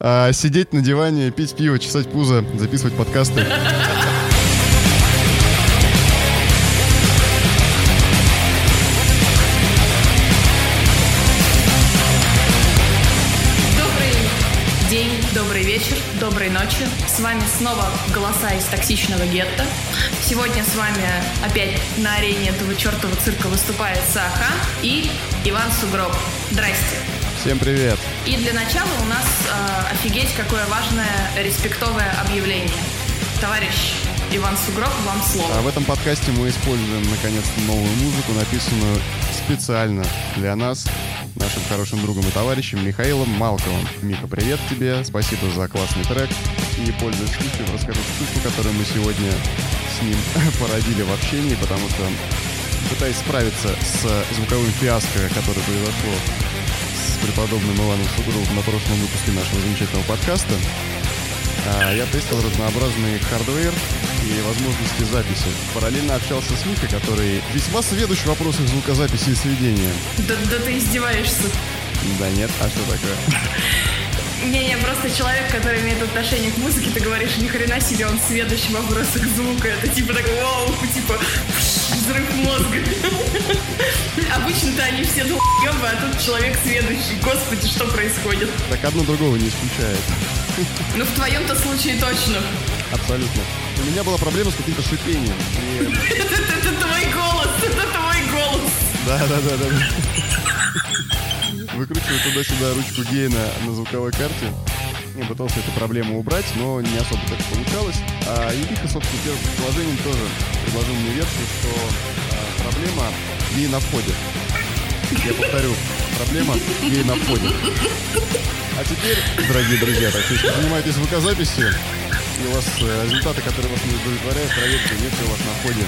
А сидеть на диване, пить пиво, чесать пузо, записывать подкасты. Доброй ночи. С вами снова голоса из токсичного гетто. Сегодня с вами опять на арене этого чертова цирка выступает Саха и Иван Сугроб. Здрасте. Всем привет. И для начала у нас э, офигеть какое важное респектовое объявление. Товарищ Иван Сугроб, вам слово. А в этом подкасте мы используем наконец-то новую музыку, написанную специально для нас, нашим хорошим другом и товарищем Михаилом Малковым. Миха, привет тебе, спасибо за классный трек. И, пользуясь случаем, расскажу штуку, которую мы сегодня с ним породили в общении, потому что, пытаясь справиться с звуковым фиаско, которое произошло с преподобным Иваном Сугровым на прошлом выпуске нашего замечательного подкаста, а, я тестил разнообразный hardware и возможности записи. Параллельно общался с Михой, который весьма сведущ в вопросах звукозаписи и сведения. Да, да ты издеваешься. Да нет, а что такое? Не-не, просто человек, который имеет отношение к музыке, ты говоришь, ни хрена себе, он сведущ в вопросах звука. Это типа так, вау, типа, взрыв мозга. Обычно-то они все долбёбы, а тут человек сведущий. Господи, что происходит? Так одно другого не исключает. Ну, в твоем-то случае точно. Абсолютно. У меня была проблема с каким-то шипением. Это твой голос, это твой голос. Да, да, да, да. Выкручиваю туда-сюда ручку гейна на звуковой карте. Я пытался эту проблему убрать, но не особо так получалось. А и Миха, собственно, первым предложением тоже предложил мне версию, что а, проблема ей на входе. Я повторю, проблема ей на входе. А теперь, дорогие друзья, так если занимаетесь звукозаписью, и у вас э, результаты, которые вас не удовлетворяют, проверьте, нет ли у вас на входе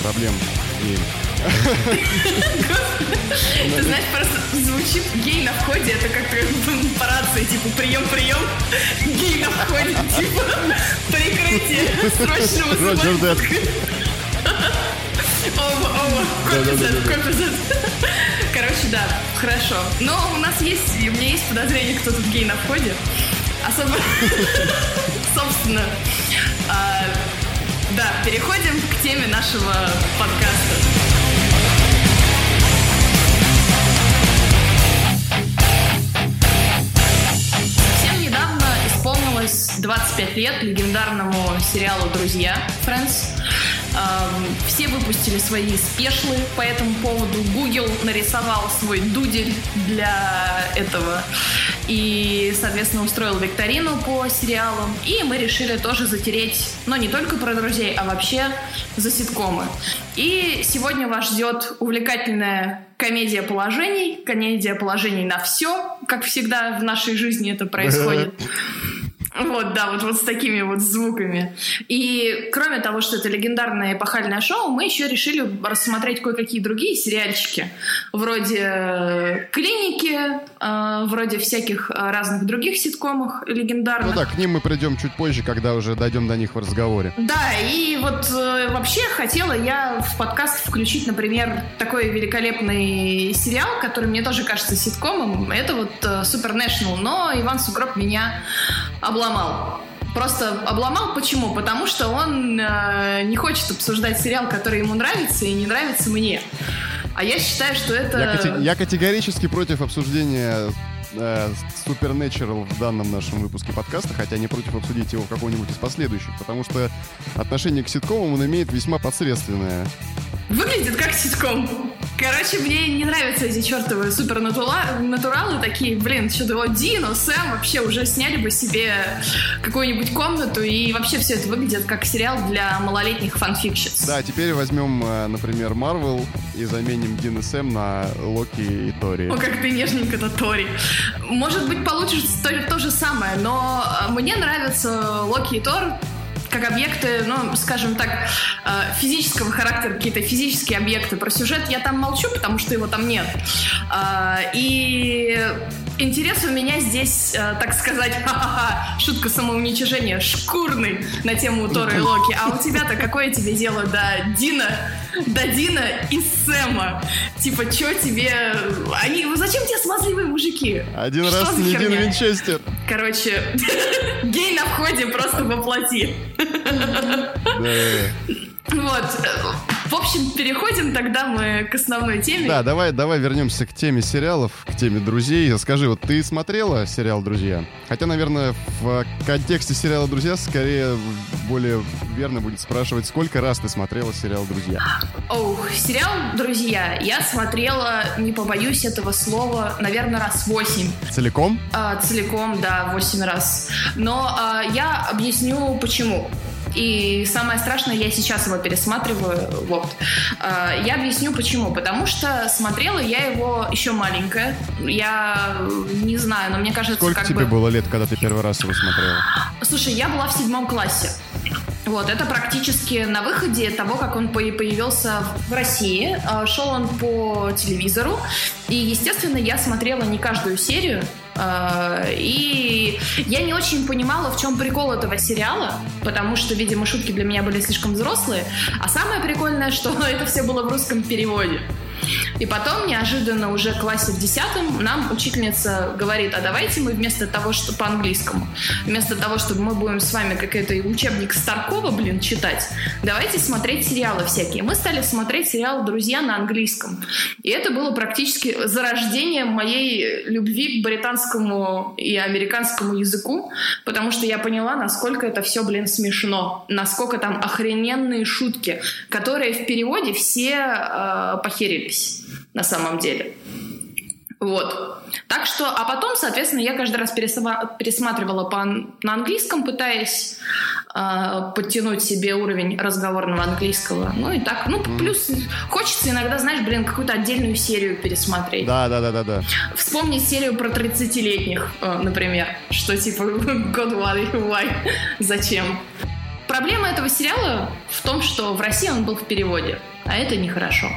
проблем. И Ты знаешь, просто звучит гей на входе, это как по рации, типа, прием-прием, гей на входе, типа, прикрытие оба, Да-да-да-да-да. копи копи Короче, да, хорошо. Но у нас есть, у меня есть подозрение, кто тут гей на входе. Особо, собственно, а, да, переходим к теме нашего подкаста. 25 лет легендарному сериалу «Друзья» Friends. Эм, Все выпустили свои спешлы по этому поводу. Google нарисовал свой дудель для этого и, соответственно, устроил викторину по сериалам. И мы решили тоже затереть, но не только про друзей, а вообще за ситкомы. И сегодня вас ждет увлекательная комедия положений, комедия положений на все, как всегда в нашей жизни это происходит. Вот, да, вот, вот с такими вот звуками. И кроме того, что это легендарное эпохальное шоу, мы еще решили рассмотреть кое-какие другие сериальчики. Вроде э, «Клиники», э, вроде всяких э, разных других ситкомов легендарных. Ну да, к ним мы придем чуть позже, когда уже дойдем до них в разговоре. Да, и вот э, вообще хотела я в подкаст включить, например, такой великолепный сериал, который мне тоже кажется ситкомом. Это вот э, National, но Иван Сугроб меня обломал. Просто обломал почему? Потому что он э, не хочет обсуждать сериал, который ему нравится и не нравится мне. А я считаю, что это... Я, я категорически против обсуждения э, Supernatural в данном нашем выпуске подкаста, хотя не против обсудить его в каком-нибудь из последующих, потому что отношение к ситкомам он имеет весьма посредственное. Выглядит как ситком. Короче, мне не нравятся эти чертовые супернатуралы такие. Блин, что-то вот Дин и Сэм вообще уже сняли бы себе какую-нибудь комнату, и вообще все это выглядит как сериал для малолетних fanfictions. Да, теперь возьмем, э, например, Марвел и заменим Дин и Сэм на Локи и Тори. О, как ты нежненько-то, Тори. Может быть, получится то, то же самое, но э, мне нравятся Локи и Тор как объекты, ну, скажем так, э, физического характера, какие-то физические объекты. Про сюжет я там молчу, потому что его там нет. А, И интерес у меня здесь, э, так сказать, ха-ха-ха, шутка самоуничижения, шкурный на тему Тора и Локи. А у тебя-то какое тебе дело до Дина, до Дина и Сэма? Типа, что тебе... Они... Зачем тебе смазливые мужики? Один Что раз не Дин? Винчестер. Короче, гей на входе просто воплоти. Вот. В общем, переходим тогда мы к основной теме. Да, давай, давай вернемся к теме сериалов, к теме друзей. Скажи, вот ты смотрела сериал «Друзья»? Хотя, наверное, в контексте сериала «Друзья» скорее более верно будет спрашивать, сколько раз ты смотрела сериал «Друзья»? Ох, сериал «Друзья» я смотрела, не побоюсь этого слова, наверное, раз восемь. Целиком? А, целиком, да, восемь раз. Но а, я объясню, почему. И самое страшное, я сейчас его пересматриваю. Вот. А, я объясню почему. Потому что смотрела я его еще маленькая. Я не знаю, но мне кажется, Сколько тебе бы... было лет, когда ты первый раз его смотрела? Слушай, я была в седьмом классе. Вот, это практически на выходе того, как он появился в России. А, шел он по телевизору. И, естественно, я смотрела не каждую серию. А, и я не очень понимала, в чем прикол этого сериала, потому что, видимо, шутки для меня были слишком взрослые. А самое прикольное, что это все было в русском переводе. И потом, неожиданно, уже в классе в десятом, нам учительница говорит, а давайте мы вместо того, что по-английскому, вместо того, чтобы мы будем с вами какой-то учебник Старкова, блин, читать, давайте смотреть сериалы всякие. Мы стали смотреть сериал «Друзья» на английском. И это было практически зарождение моей любви к британскому и американскому языку, потому что я поняла, насколько это все, блин, смешно, насколько там охрененные шутки, которые в переводе все э, похерились на самом деле. Вот. Так что, а потом, соответственно, я каждый раз пересматривала по, на английском, пытаясь э, подтянуть себе уровень разговорного английского. Ну и так, ну плюс хочется иногда, знаешь, блин, какую-то отдельную серию пересмотреть. Да, да, да, да, да. Вспомнить серию про 30-летних, э, например, что типа God why, why, зачем. Проблема этого сериала в том, что в России он был в переводе, а это нехорошо.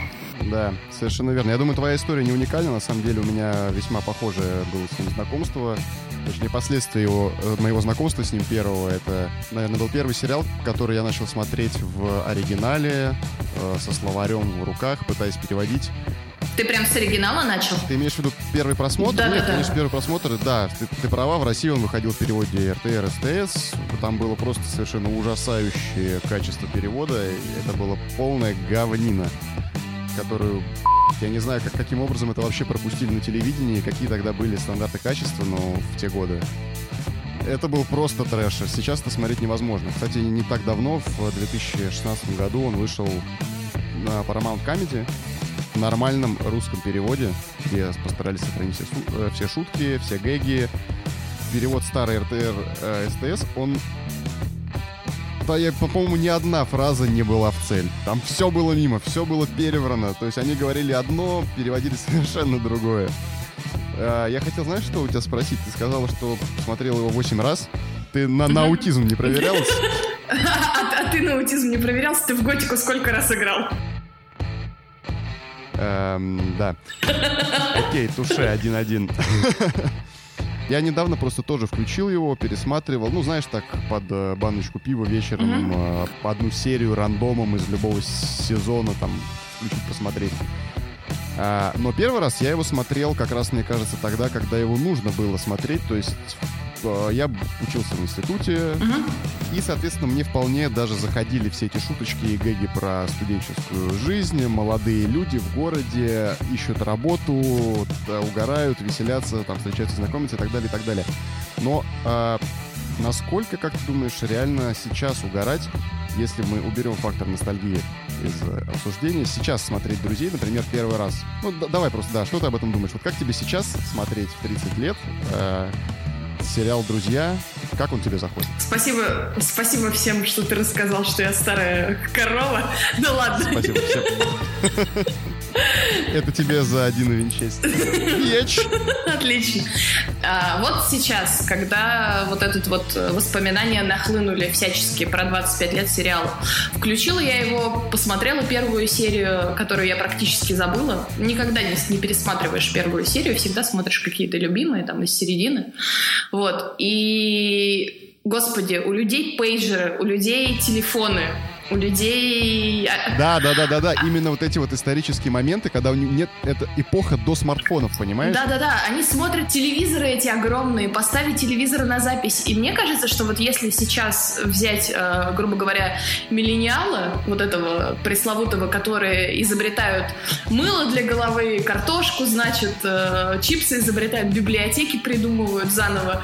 Да, совершенно верно. Я думаю, твоя история не уникальна. На самом деле у меня весьма похожее было с ним знакомство. Точнее, последствия его, э, моего знакомства с ним первого. Это, наверное, был первый сериал, который я начал смотреть в оригинале, э, со словарем в руках, пытаясь переводить. Ты прям с оригинала начал? Ты имеешь в виду первый просмотр? Да, Нет, да, конечно, первый просмотр, да. Ты, ты права, в России он выходил в переводе РТР, СТС. Там было просто совершенно ужасающее качество перевода. Это было полная говнина которую я не знаю, как, каким образом это вообще пропустили на телевидении, какие тогда были стандарты качества, но в те годы. Это был просто трэш. Сейчас это смотреть невозможно. Кстати, не так давно, в 2016 году, он вышел на Paramount Comedy в нормальном русском переводе, где постарались сохранить все, э, все шутки, все гэги. Перевод старый РТР э, СТС, он да, я, по-моему, ни одна фраза не была в цель. Там все было мимо, все было переврано. То есть они говорили одно, переводили совершенно другое. А, я хотел, знаешь, что у тебя спросить? Ты сказала, что смотрел его 8 раз. Ты на, на аутизм не проверялась? А, а ты на аутизм не проверялся? Ты в готику сколько раз играл? Эм, да. Окей, туше 1-1. Я недавно просто тоже включил его, пересматривал, ну, знаешь, так, под э, баночку пива вечером, mm-hmm. одну серию рандомом из любого сезона, там, включить, посмотреть. А, но первый раз я его смотрел, как раз, мне кажется, тогда, когда его нужно было смотреть, то есть я учился в институте, и, соответственно, мне вполне даже заходили все эти шуточки и гэги про студенческую жизнь. Молодые люди в городе ищут работу, угорают, веселятся, там встречаются, знакомятся и так далее, и так далее. Но а, насколько, как ты думаешь, реально сейчас угорать, если мы уберем фактор ностальгии из обсуждения, сейчас смотреть «Друзей», например, первый раз? Ну, да, давай просто, да, что ты об этом думаешь? Вот как тебе сейчас смотреть в 30 лет э, сериал «Друзья». Как он тебе заходит? Спасибо, спасибо всем, что ты рассказал, что я старая корова. Ну ладно. Спасибо всем. Это тебе за один винчестер. Отлично. А, вот сейчас, когда вот этот вот воспоминания нахлынули всячески про 25 лет сериала, включила я его, посмотрела первую серию, которую я практически забыла. Никогда не пересматриваешь первую серию, всегда смотришь какие-то любимые там из середины. Вот. И, господи, у людей пейджеры, у людей телефоны. У людей... А, да, да, да, да, да. Именно вот эти вот исторические моменты, когда у них нет, это эпоха до смартфонов, понимаешь? Да, да, да. Они смотрят телевизоры эти огромные, поставить телевизор на запись. И мне кажется, что вот если сейчас взять, э, грубо говоря, миллениала, вот этого пресловутого, которые изобретают мыло для головы, картошку, значит, э, чипсы изобретают, библиотеки придумывают заново.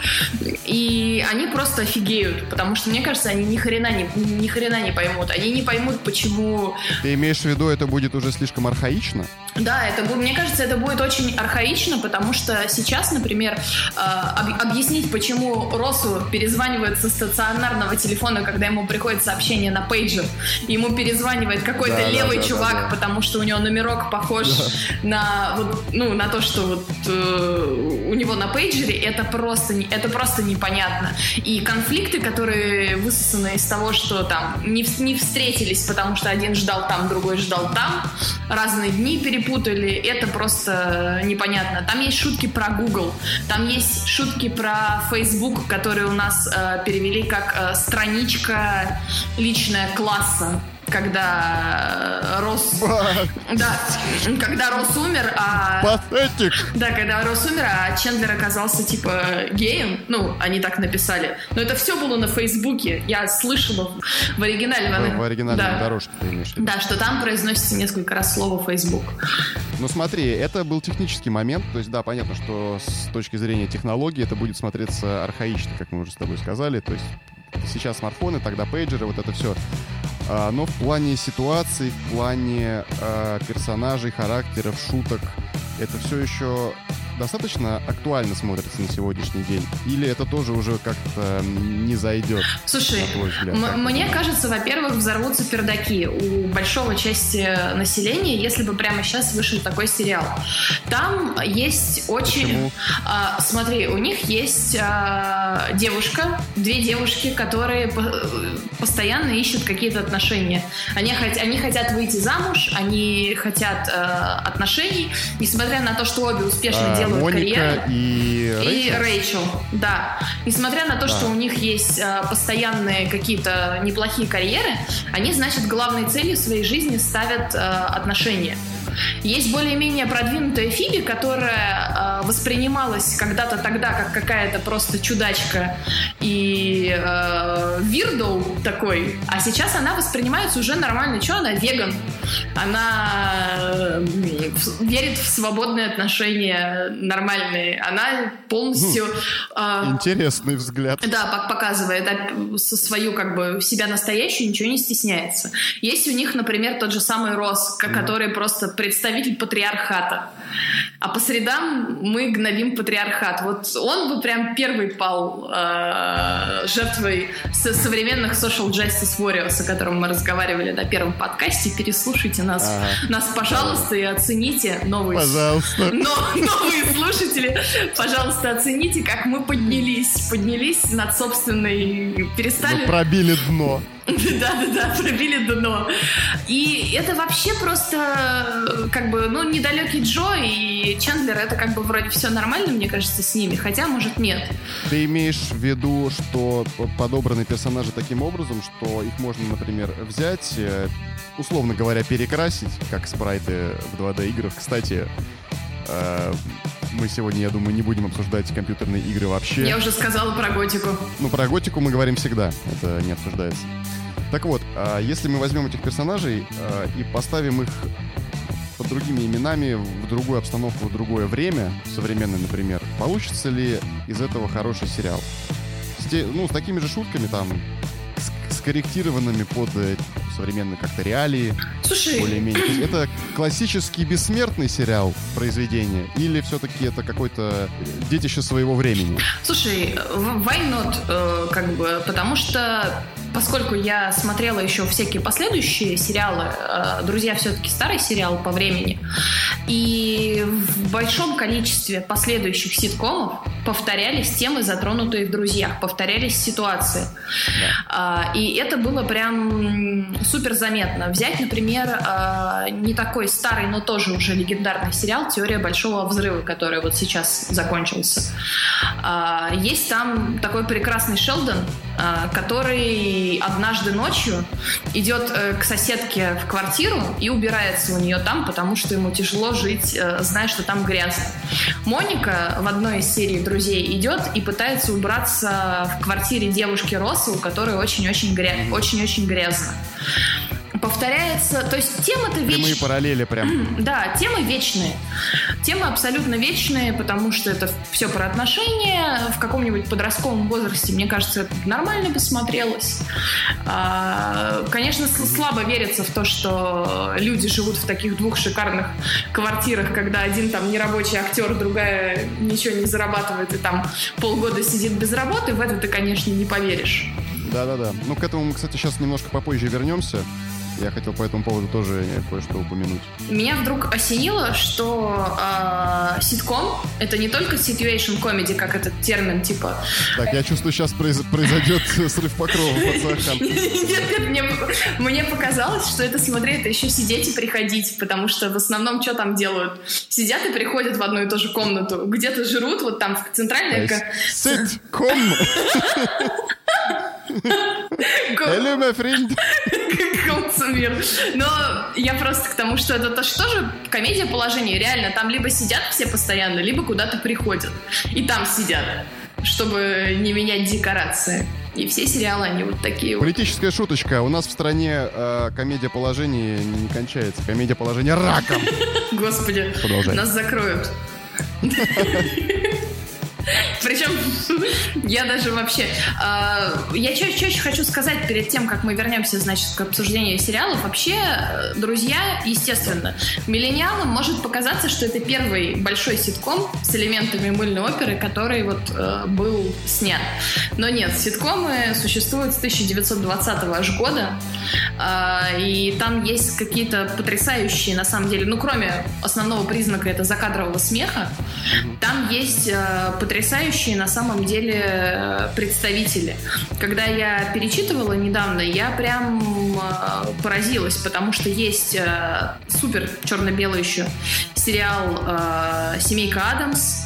И они просто офигеют, потому что, мне кажется, они ни хрена не, ни хрена не поймут. Они не поймут, почему... Ты имеешь в виду, это будет уже слишком архаично? Да, это, мне кажется, это будет очень архаично, потому что сейчас, например, э, об, объяснить, почему Росу перезванивает со стационарного телефона, когда ему приходит сообщение на пейджер, ему перезванивает какой-то да, левый да, да, чувак, да, да. потому что у него номерок похож да. на вот, ну, на то, что вот э, у него на пейджере, это просто, это просто непонятно. И конфликты, которые высосаны из того, что там не, не встретились, потому что один ждал там, другой ждал там, разные дни перепутали, это просто непонятно. Там есть шутки про Google, там есть шутки про Facebook, которые у нас э, перевели как э, страничка личная класса когда э, Рос... Да, когда Рос умер, а... Патетик! Да, когда Рос умер, а Чендлер оказался, типа, геем. Ну, они так написали. Но это все было на Фейсбуке. Я слышала в оригинале. В, в оригинальной да. дорожке ты имеешь в виду. Да, что там произносится несколько раз слово Фейсбук. Ну, смотри, это был технический момент. То есть, да, понятно, что с точки зрения технологии это будет смотреться архаично, как мы уже с тобой сказали. То есть сейчас смартфоны, тогда пейджеры, вот это все. А, но в плане ситуаций, в плане э, персонажей, характеров, шуток, это все еще достаточно актуально смотрится на сегодняшний день? Или это тоже уже как-то не зайдет? Слушай, мне кажется, во-первых, взорвутся пердаки у большого части населения, если бы прямо сейчас вышел такой сериал. Там есть очень... Почему? А, смотри, у них есть а, девушка, две девушки, которые постоянно ищут какие-то отношения. Они, они хотят выйти замуж, они хотят а, отношений, несмотря на то, что обе успешно а, делают делают Моника карьеру. и Рэйчел? И Рэйчел, да. Несмотря на то, да. что у них есть э, постоянные какие-то неплохие карьеры, они, значит, главной целью своей жизни ставят э, отношения. Есть более-менее продвинутая Фиби, которая э, воспринималась когда-то тогда как какая-то просто чудачка и э, вирдоу такой, а сейчас она воспринимается уже нормально. Что она веган? Она э, верит в свободные отношения нормальные. Она полностью... Э, Интересный взгляд. Да, показывает со свою как бы себя настоящую, ничего не стесняется. Есть у них, например, тот же самый Рос, который просто представитель патриархата. А по средам мы гнобим патриархат. Вот он бы прям первый пал э, жертвой со современных social justice warriors, о котором мы разговаривали на первом подкасте. Переслушайте нас, ага. нас пожалуйста, и оцените новые, пожалуйста. Но, новые слушатели. Пожалуйста, оцените, как мы поднялись, поднялись над собственной, перестали. Мы пробили дно. Да-да-да, пробили дно. И это вообще просто, как бы, ну, недалекий Джо и Чендлер, это как бы вроде все нормально, мне кажется, с ними, хотя, может, нет. Ты имеешь в виду, что подобраны персонажи таким образом, что их можно, например, взять, э, условно говоря, перекрасить, как спрайты в 2D-играх. Кстати, э, мы сегодня, я думаю, не будем обсуждать компьютерные игры вообще. Я уже сказала про готику. Ну, про готику мы говорим всегда, это не обсуждается. Так вот, а, если мы возьмем этих персонажей а, и поставим их под другими именами, в другую обстановку, в другое время, современное, например, получится ли из этого хороший сериал? С те, ну, с такими же шутками, там, скорректированными под э, современные как-то реалии. Слушай... Более-менее. Это классический бессмертный сериал произведения или все-таки это какой-то детище своего времени? Слушай, why not? Э, как бы, потому что поскольку я смотрела еще всякие последующие сериалы, э, «Друзья» все-таки старый сериал по времени, и в большом количестве последующих ситкомов повторялись темы, затронутые в «Друзьях», повторялись ситуации. Да. И это было прям супер заметно. Взять, например, э, не такой старый, но тоже уже легендарный сериал «Теория большого взрыва», который вот сейчас закончился. Есть там такой прекрасный Шелдон, э, который который однажды ночью идет э, к соседке в квартиру и убирается у нее там, потому что ему тяжело жить, э, зная, что там грязно. Моника в одной из серий «Друзей» идет и пытается убраться в квартире девушки Росса, у которой очень-очень гря... очень-очень грязно повторяется, то есть темы-то вечные. Прямые параллели прям. Да, темы вечные. Темы абсолютно вечные, потому что это все про отношения. В каком-нибудь подростковом возрасте, мне кажется, это нормально бы смотрелось. А, конечно, слабо верится в то, что люди живут в таких двух шикарных квартирах, когда один там нерабочий актер, другая ничего не зарабатывает и там полгода сидит без работы. В это ты, конечно, не поверишь. Да-да-да. Ну, к этому мы, кстати, сейчас немножко попозже вернемся. Я хотел по этому поводу тоже кое-что упомянуть. Меня вдруг осенило, что э, ситком — это не только situation comedy, как этот термин, типа... Так, я чувствую, сейчас произ... произойдет срыв покрова под Нет, нет, мне, мне показалось, что это, смотри, это еще сидеть и приходить, потому что в основном что там делают? Сидят и приходят в одну и ту же комнату, где-то жрут, вот там в центральной... Ситком! Hello, my friend. Мир. Но я просто к тому, что это тоже комедия положения. Реально, там либо сидят все постоянно, либо куда-то приходят. И там сидят, чтобы не менять декорации. И все сериалы, они вот такие Политическая вот. шуточка. У нас в стране э, комедия положения не кончается. Комедия положения раком. Господи, Продолжай. нас закроют. Причем я даже вообще... Э, я чаще хочу сказать перед тем, как мы вернемся, значит, к обсуждению сериалов. Вообще, э, друзья, естественно, миллениалам может показаться, что это первый большой ситком с элементами мыльной оперы, который вот э, был снят. Но нет, ситкомы существуют с 1920 аж года. Э, и там есть какие-то потрясающие, на самом деле, ну, кроме основного признака, это закадрового смеха, там есть э, потрясающие на самом деле э, представители. Когда я перечитывала недавно, я прям э, поразилась, потому что есть э, супер черно-белый еще сериал «Семейка Адамс»,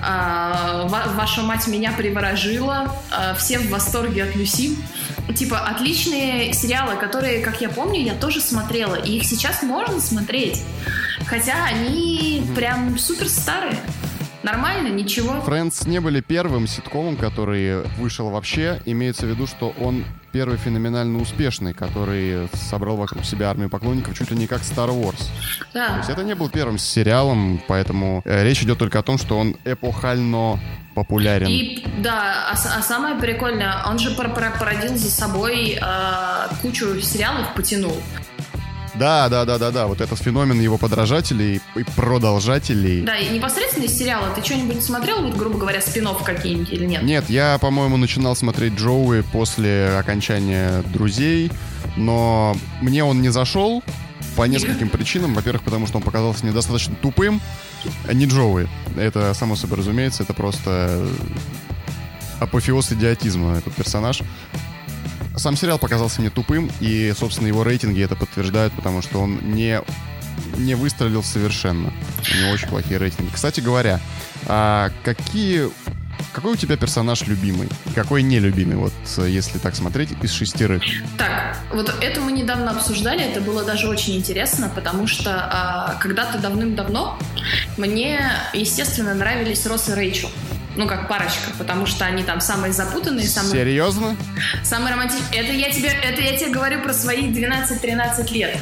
Ваша мать меня приворожила. Все в восторге от Люси. Типа, отличные сериалы, которые, как я помню, я тоже смотрела. И их сейчас можно смотреть. Хотя они прям супер старые. Нормально, ничего. Friends не были первым ситкомом, который вышел вообще. Имеется в виду, что он первый феноменально успешный, который собрал вокруг себя армию поклонников чуть ли не как Star Wars. Да. То есть это не был первым сериалом, поэтому э, речь идет только о том, что он эпохально популярен. И да, а, а самое прикольное, он же породил за собой э, кучу сериалов, потянул. Да, да, да, да, да. Вот этот феномен его подражателей и продолжателей. Да, и непосредственно из сериала. Ты что-нибудь смотрел, вот, грубо говоря, спин какие-нибудь или нет? Нет, я, по-моему, начинал смотреть Джоуи после окончания «Друзей», но мне он не зашел по нескольким причинам. Во-первых, потому что он показался недостаточно тупым. Не Джоуи. Это, само собой разумеется, это просто апофеоз идиотизма, этот персонаж. Сам сериал показался мне тупым, и, собственно, его рейтинги это подтверждают, потому что он не, не выстрелил совершенно. У него очень плохие рейтинги. Кстати говоря, а какие какой у тебя персонаж любимый? Какой нелюбимый, вот если так смотреть, из шестерых? Так, вот это мы недавно обсуждали, это было даже очень интересно, потому что а, когда-то давным-давно мне, естественно, нравились Росс и Рэйчел ну, как парочка, потому что они там самые запутанные, самые... Серьезно? Самые романтичные. Это я тебе, это я тебе говорю про свои 12-13 лет.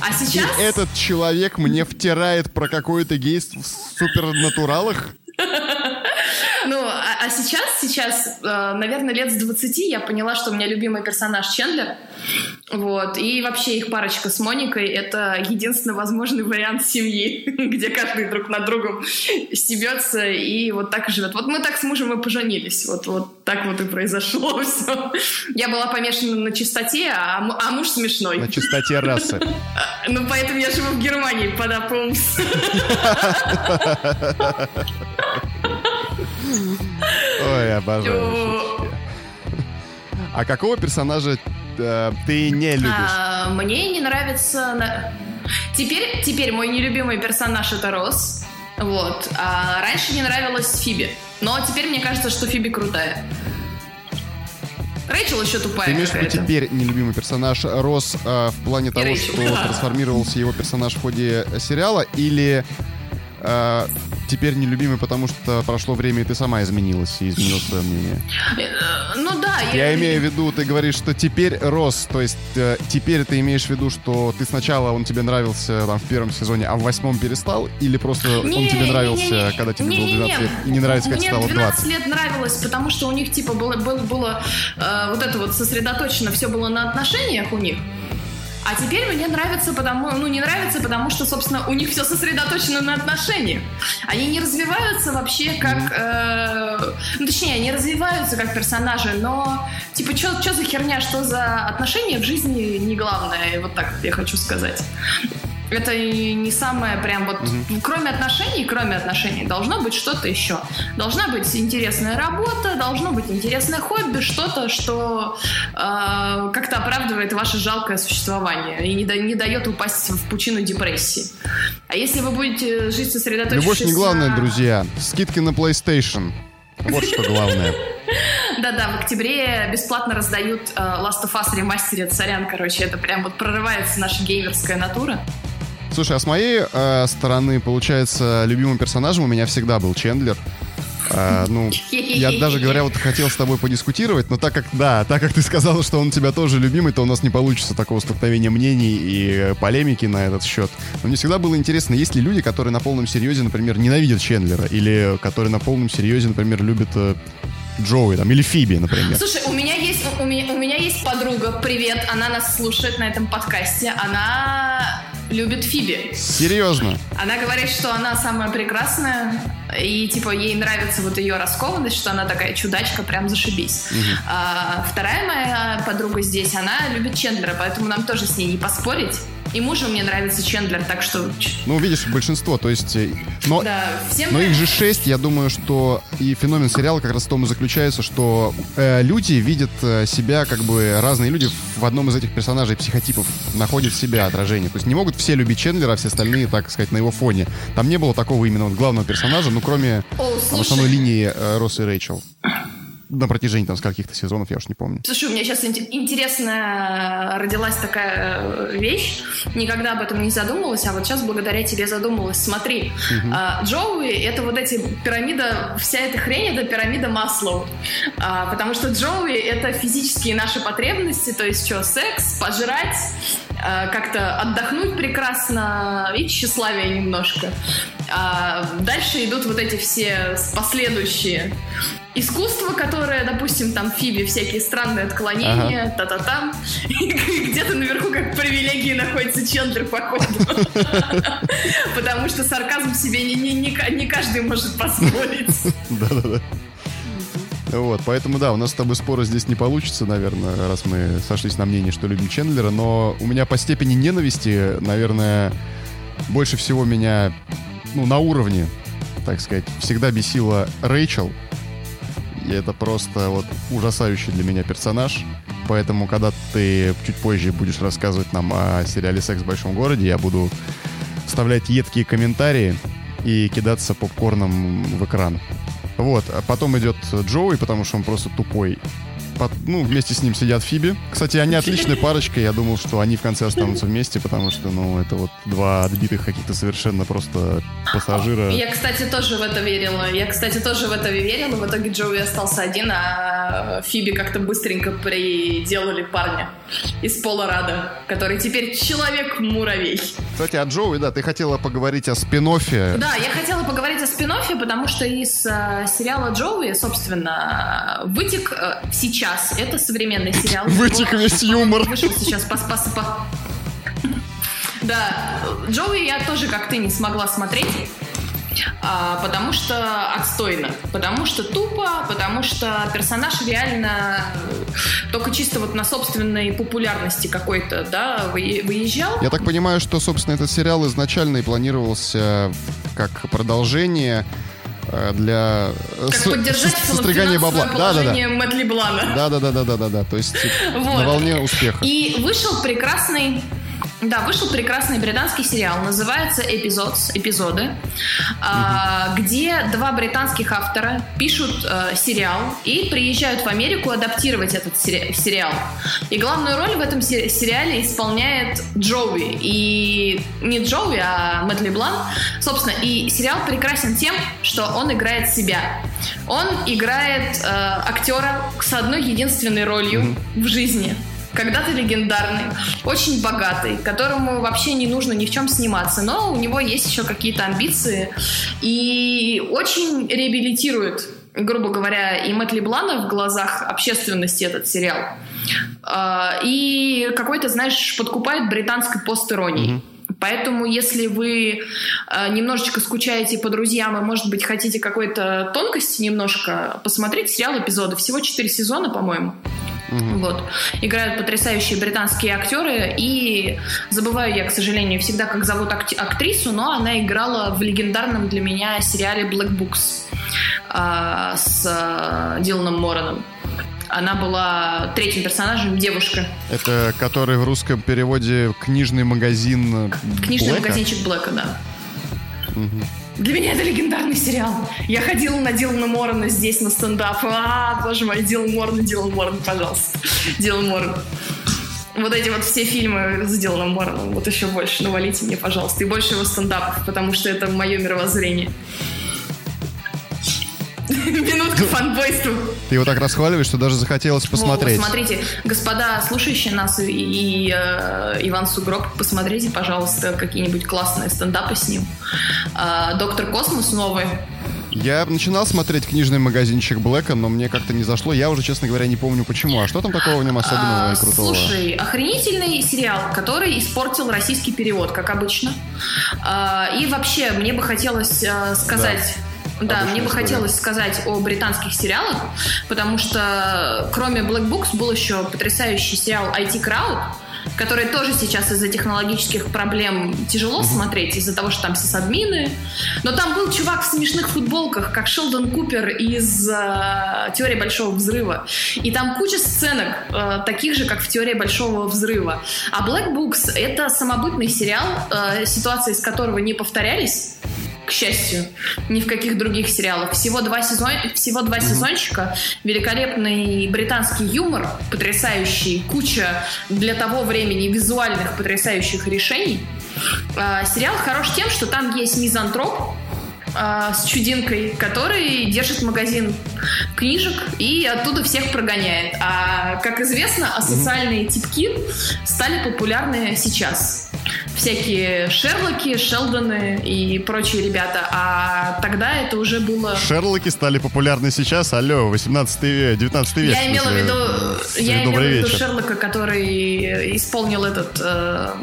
А сейчас... И этот человек мне втирает про какое-то гейство в супернатуралах? А, сейчас, сейчас, э, наверное, лет с 20 я поняла, что у меня любимый персонаж Чендлер. Вот. И вообще их парочка с Моникой — это единственный возможный вариант семьи, где каждый друг над другом стебется и вот так и живет. Вот мы так с мужем и поженились. Вот, вот так вот и произошло все. Я была помешана на чистоте, а, а муж смешной. На чистоте расы. Ну, поэтому я живу в Германии, подапумс. Ой, обожаю А какого персонажа э, ты не любишь? А, мне не нравится... Теперь, теперь мой нелюбимый персонаж это Рос. Вот. А раньше не нравилась Фиби. Но теперь мне кажется, что Фиби крутая. Рэйчел еще тупая Ты имеешь в виду теперь нелюбимый персонаж рос э, в плане того, Рэйчел. что трансформировался его персонаж в ходе сериала, или э, теперь нелюбимый, потому что прошло время, и ты сама изменилась и изменила свое мнение? Э, Ну да, Я имею в виду, ты говоришь, что теперь рос, то есть э, теперь ты имеешь в виду, что ты сначала он тебе нравился там в первом сезоне, а в восьмом перестал, или просто он Не, тебе не, нравился, не, не. когда тебе Не, было не, 12 не. лет, и не нравится, как Мне стало 12 20? лет нравилось, потому что у них типа было, было, было э, вот это вот сосредоточено, все было на отношениях у них. А теперь мне нравится, потому, ну не нравится, потому что, собственно, у них все сосредоточено на отношениях. Они не развиваются вообще как, э, ну точнее, они развиваются как персонажи, но типа что за херня, что за отношения в жизни не главное, вот так я хочу сказать. Это не самое прям вот, кроме отношений, кроме отношений, должно быть что-то еще. Должна быть интересная работа, должно быть интересное хобби, что-то, что э, как-то оправдывает ваше жалкое существование и не, да- не дает упасть в пучину депрессии. А если вы будете жить сосредоточившись Любовь не главное, на- друзья. Скидки на PlayStation. Вот что главное. Да-да, в октябре бесплатно раздают э, Last of Us ремастере Сорян, короче, это прям вот прорывается наша геймерская натура. Слушай, а с моей э, стороны, получается, любимым персонажем у меня всегда был Чендлер. Э, ну, я даже говоря, вот хотел с тобой подискутировать, но так как, да, так как ты сказала, что он у тебя тоже любимый, то у нас не получится такого столкновения мнений и полемики на этот счет. Но мне всегда было интересно, есть ли люди, которые на полном серьезе, например, ненавидят Чендлера, или которые на полном серьезе, например, любят э, Джоуи, там, или Фиби, например. Слушай, у меня есть у меня, у меня есть подруга, привет, она нас слушает на этом подкасте, она любит Фиби. Серьезно? Она говорит, что она самая прекрасная, и типа ей нравится вот ее раскованность, что она такая чудачка, прям зашибись. А, вторая моя подруга здесь, она любит Чендлера, поэтому нам тоже с ней не поспорить. И мужу мне нравится Чендлер, так что... Ну, видишь, большинство, то есть... э, Но Да, всем Но их же шесть, я думаю, что и феномен сериала как раз в том и заключается, что э, люди видят э, себя, как бы разные люди в одном из этих персонажей психотипов находят в себя отражение. То есть не могут все любить Чендлера, а все остальные, так сказать, на его фоне. Там не было такого именно вот главного персонажа, ну кроме О, там, основной линии э, Росс и Рэйчел. На протяжении там скольких-то сезонов, я уж не помню. Слушай, у меня сейчас интересная родилась такая э, вещь. Никогда об этом не задумывалась, а вот сейчас благодаря тебе задумалась. Смотри, а, Джоуи — это вот эти пирамида, вся эта хрень — это пирамида Маслоу. А, потому что Джоуи — это физические наши потребности, то есть что, секс, пожрать, а, как-то отдохнуть прекрасно и тщеславие немножко. А дальше идут вот эти все последующие искусство, которое, допустим, там Фиби всякие странные отклонения, та-та-та. И Где-то наверху как привилегии находится Чендлер, походу. Потому что сарказм себе не каждый может позволить. Да-да-да. Вот, поэтому да, у нас с тобой спора здесь не получится, наверное, раз мы сошлись на мнении, что любим Чендлера, но у меня по степени ненависти, наверное, больше всего меня, ну, на уровне, так сказать, всегда бесила Рэйчел. Это просто вот ужасающий для меня персонаж. Поэтому, когда ты чуть позже будешь рассказывать нам о сериале «Секс в большом городе», я буду вставлять едкие комментарии и кидаться попкорном в экран. Вот, а потом идет Джоуи, потому что он просто тупой. Пот- ну, вместе с ним сидят Фиби. Кстати, они отличная парочка. Я думал, что они в конце останутся вместе, потому что, ну, это вот два отбитых каких-то совершенно просто пассажира. Я, кстати, тоже в это верила. Я, кстати, тоже в это верила. В итоге Джоуи остался один, а Фиби как-то быстренько приделали парня из Пола Рада, который теперь человек-муравей. Кстати, о Джоуи, да, ты хотела поговорить о спин Да, я хотела поговорить о спин потому что из э, сериала Джоуи, собственно, вытек э, сейчас. Это современный сериал. Вытек весь юмор. Вышел сейчас по, по, по- Да, Джоуи я тоже, как ты, не смогла смотреть. а, потому что отстойно, потому что тупо, потому что персонаж реально э, только чисто вот на собственной популярности какой-то, да, вы- выезжал. Я так понимаю, что, собственно, этот сериал изначально и планировался как продолжение для э, Как с- поддержать состригания бабла. Да, да, да. Мэтт Леблана. Да, да, да, да, да, да, да. То есть Вот. на волне успеха. И вышел прекрасный Да, вышел прекрасный британский сериал, называется «Эпизод», «Эпизоды», а, где два британских автора пишут а, сериал и приезжают в Америку адаптировать этот сери- сериал. И главную роль в этом сериале исполняет Джоуи. И не Джоуи, а Мэтт Леблан. Собственно, и сериал прекрасен тем, что он играет себя. Он играет э, актера с одной единственной ролью mm-hmm. в жизни когда-то легендарный, очень богатый, которому вообще не нужно ни в чем сниматься, но у него есть еще какие-то амбиции и очень реабилитирует грубо говоря, и Мэтт Леблана в глазах общественности этот сериал. А, и какой-то, знаешь, подкупает британской пост-иронией. Mm-hmm. Поэтому, если вы э, немножечко скучаете по друзьям и, может быть, хотите какой-то тонкости немножко посмотреть сериал эпизоды, всего 4 сезона, по-моему. Угу. Вот. Играют потрясающие британские актеры. И забываю я, к сожалению, всегда, как зовут актрису, но она играла в легендарном для меня сериале Black Books а, с а, Диланом Мороном. Она была третьим персонажем, девушка. Это который в русском переводе книжный магазин Книжный Блэка? магазинчик Блэка, да. Угу. Для меня это легендарный сериал. Я ходила на Дилана Морона здесь на стендап. А, боже мой, Дилан Морон, Дилан Морон, пожалуйста. Дилан Морон. Вот эти вот все фильмы с Диланом Мороном. Вот еще больше навалите мне, пожалуйста. И больше его стендапов, потому что это мое мировоззрение. Минутка фанбойства. Ты его так расхваливаешь, что даже захотелось посмотреть. Вот, смотрите, господа, слушающие нас и, и э, Иван Сугроб, посмотрите, пожалуйста, какие-нибудь классные стендапы с ним. Э, Доктор Космос новый. Я начинал смотреть книжный магазинчик Блэка, но мне как-то не зашло. Я уже, честно говоря, не помню почему. А что там такого в нем особенного а, и крутого? Слушай, охренительный сериал, который испортил российский перевод, как обычно. А, и вообще, мне бы хотелось а, сказать... Да да, мне бы хотелось сказать о британских сериалах, потому что кроме Black Books был еще потрясающий сериал IT Crowd, который тоже сейчас из-за технологических проблем тяжело mm-hmm. смотреть, из-за того, что там сисадмины. Но там был чувак в смешных футболках, как Шелдон Купер из э, «Теории Большого Взрыва». И там куча сценок, э, таких же, как в «Теории Большого Взрыва». А Black Books — это самобытный сериал, э, ситуации из которого не повторялись, счастью, ни в каких других сериалах. Всего два, сезон, всего два mm-hmm. сезончика, великолепный британский юмор, потрясающий, куча для того времени визуальных потрясающих решений. А, сериал хорош тем, что там есть мизантроп, а, с чудинкой, который держит магазин книжек и оттуда всех прогоняет. А как известно, асоциальные типки стали популярны сейчас. Всякие Шерлоки, Шелдоны и прочие ребята. А тогда это уже было... Шерлоки стали популярны сейчас? Алло, 18 век, 19 век. Я имела в виду, я имела в виду Шерлока, который исполнил этот... Э, Э,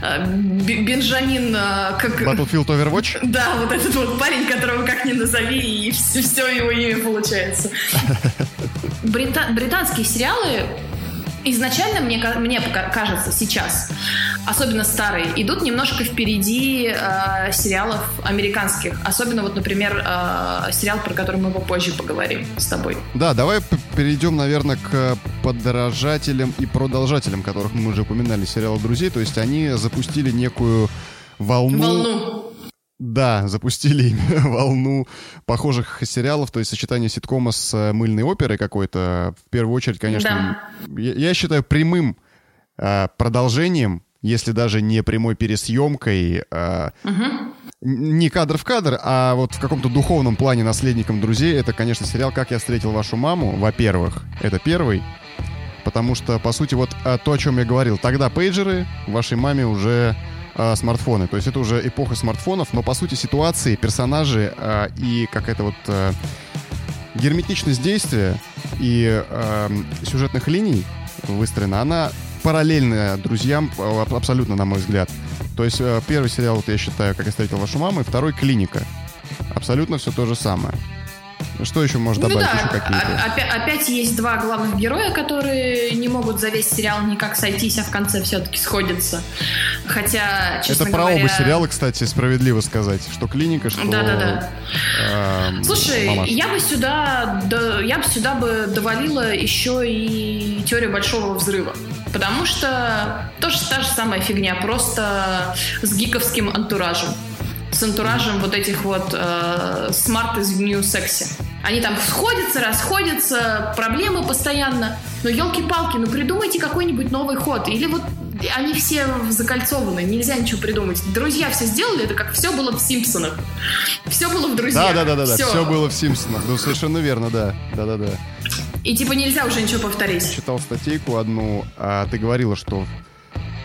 Бенджамин... Э, как... Battlefield Overwatch? Да, вот этот вот парень, которого как ни назови, и все, все его имя получается. Брита... Британские сериалы изначально, мне, мне кажется, сейчас, особенно старые, идут немножко впереди э, сериалов американских. Особенно вот, например, э, сериал, про который мы попозже поговорим с тобой. Да, давай перейдем, наверное, к подражателям и продолжателям, которых мы уже упоминали, сериала «Друзей». То есть они запустили некую волну... Волну да, запустили волну похожих сериалов, то есть сочетание ситкома с э, мыльной оперой какой-то. В первую очередь, конечно, да. я, я считаю прямым э, продолжением, если даже не прямой пересъемкой, э, угу. не кадр в кадр, а вот в каком-то духовном плане наследником друзей, это, конечно, сериал «Как я встретил вашу маму». Во-первых, это первый. Потому что, по сути, вот э, то, о чем я говорил, тогда пейджеры вашей маме уже э, смартфоны. То есть это уже эпоха смартфонов, но по сути ситуации, персонажи э, и какая-то вот э, герметичность действия и э, сюжетных линий выстроена, она параллельная друзьям абсолютно, на мой взгляд. То есть э, первый сериал, вот я считаю, как я встретил вашу маму, и второй клиника. Абсолютно все то же самое. Что еще можно ну добавить? Ну, да. еще какие-то? Опять, опять есть два главных героя, которые не могут за весь сериал никак сойтись, а в конце все-таки сходятся. Хотя, честно Это говоря... про оба сериала, кстати, справедливо сказать. Что клиника, что... Да-да-да. Э, Слушай, мамаша. я бы сюда... Да, я бы сюда бы довалила еще и теорию большого взрыва. Потому что тоже та же самая фигня, просто с гиковским антуражем. С антуражем вот этих вот э, смарт из New Sexy. Они там сходятся, расходятся, проблемы постоянно. Но елки-палки, ну придумайте какой-нибудь новый ход. Или вот они все закольцованы, нельзя ничего придумать. Друзья все сделали, это как все было в Симпсонах. Все было в друзьях. Да, да, да, да, все. все было в Симпсонах. Ну, совершенно верно, да. Да, да, да. И типа нельзя уже ничего повторить. Читал статейку одну, а ты говорила, что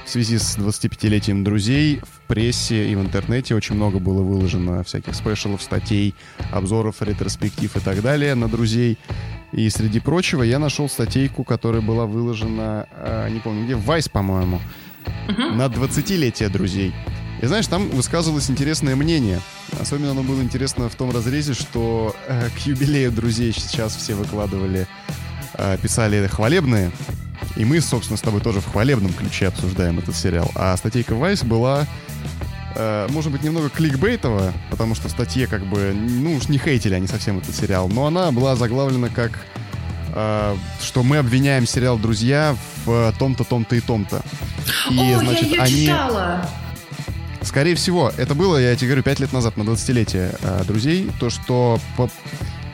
в связи с 25-летием друзей в прессе и в интернете очень много было выложено всяких спешалов, статей, обзоров, ретроспектив и так далее на друзей. И среди прочего я нашел статейку, которая была выложена, э, не помню где, в Vice, по-моему, uh-huh. на 20-летие друзей. И знаешь, там высказывалось интересное мнение. Особенно оно было интересно в том разрезе, что э, к юбилею друзей сейчас все выкладывали, э, писали хвалебные. И мы, собственно, с тобой тоже в хвалебном ключе обсуждаем этот сериал. А статейка Vice была, э, может быть, немного кликбейтовая, потому что в статье как бы, ну уж не хейтили они совсем этот сериал, но она была заглавлена как э, что мы обвиняем сериал «Друзья» в том-то, том-то и том-то. И, О, значит, я ее они... читала! Скорее всего, это было, я тебе говорю, пять лет назад, на 20-летие э, друзей, то, что по...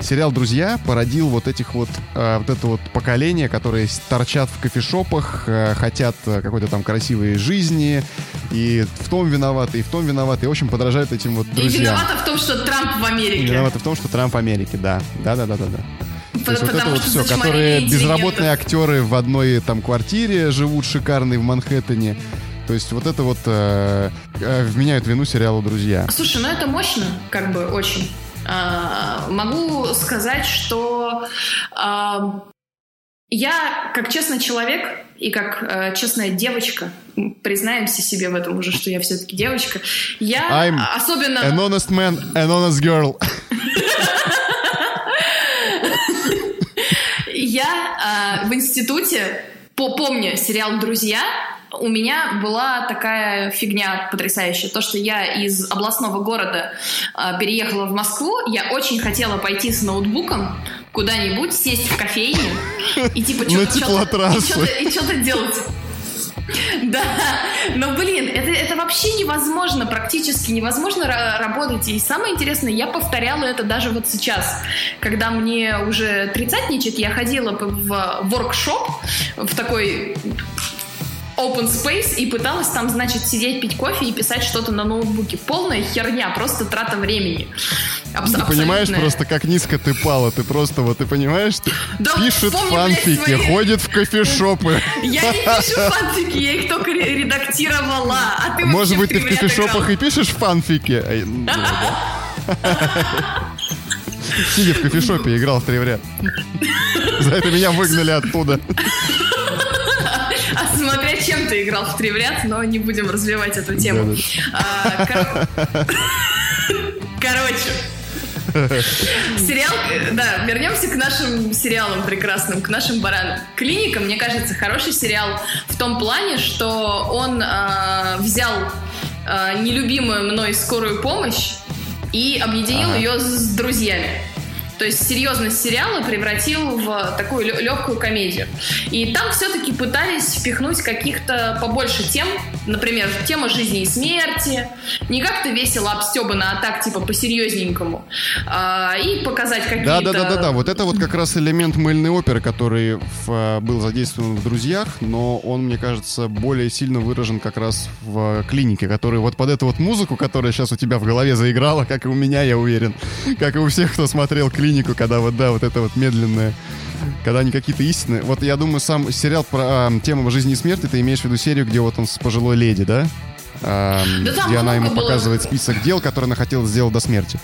сериал «Друзья» породил вот этих вот, э, вот это вот поколение, которые торчат в кофешопах, э, хотят какой-то там красивой жизни, и в том виноваты, и в том виноваты, и очень подражают этим вот друзьям. И виновата в том, что Трамп в Америке. И виновата в том, что Трамп в Америке, да. Да-да-да-да-да. То есть вот это вот все, которые безработные актеры в одной там квартире живут шикарные в Манхэттене, то есть вот это вот э, э, вменяют вину сериалу «Друзья». Слушай, ну это мощно, как бы очень. А, могу сказать, что а, я, как честный человек и как э, честная девочка, признаемся себе в этом уже, что я все-таки девочка, я I'm особенно... an honest man, an honest girl. Я э, в институте, помню сериал «Друзья», у меня была такая фигня потрясающая. То, что я из областного города э, переехала в Москву, я очень хотела пойти с ноутбуком куда-нибудь, сесть в кофейню и типа что-то делать. Да, но, блин, это, это вообще невозможно, практически невозможно работать. И самое интересное, я повторяла это даже вот сейчас. Когда мне уже тридцатничек, я ходила в воркшоп, в такой open space и пыталась там, значит, сидеть, пить кофе и писать что-то на ноутбуке. Полная херня, просто трата времени. Абс- ты понимаешь просто, как низко ты пала. Ты просто, вот, ты понимаешь, ты да пишет фанфики, свои... ходит в кофешопы. Я не пишу фанфики, я их только редактировала. А ты Может быть, ты в кофешопах и пишешь фанфики? Сидя в кофешопе, играл в три в ряд. За это меня выгнали оттуда. Чем ты играл в три в ряд, но не будем развивать эту тему. А, короче, Сериал, да, вернемся к нашим сериалам прекрасным, к нашим баранам. Клиника, мне кажется, хороший сериал в том плане, что он э, взял э, нелюбимую мной скорую помощь и объединил ага. ее с друзьями. То есть серьезность сериала превратил в такую легкую комедию. И там все-таки пытались впихнуть каких-то побольше тем, например, тема жизни и смерти, не как-то весело обстебано, а так типа по-серьезненькому. А, и показать какие-то... Да-да-да-да, вот это вот как раз элемент мыльной оперы, который в, был задействован в «Друзьях», но он, мне кажется, более сильно выражен как раз в «Клинике», который вот под эту вот музыку, которая сейчас у тебя в голове заиграла, как и у меня, я уверен, как и у всех, кто смотрел клинику, когда вот, да, вот это вот медленное, когда они какие-то истины. Вот я думаю, сам сериал про а, тему жизни и смерти, ты имеешь в виду серию, где вот он с пожилой леди, да? А, да где она ему было... показывает список дел, которые она хотела сделать до смерти.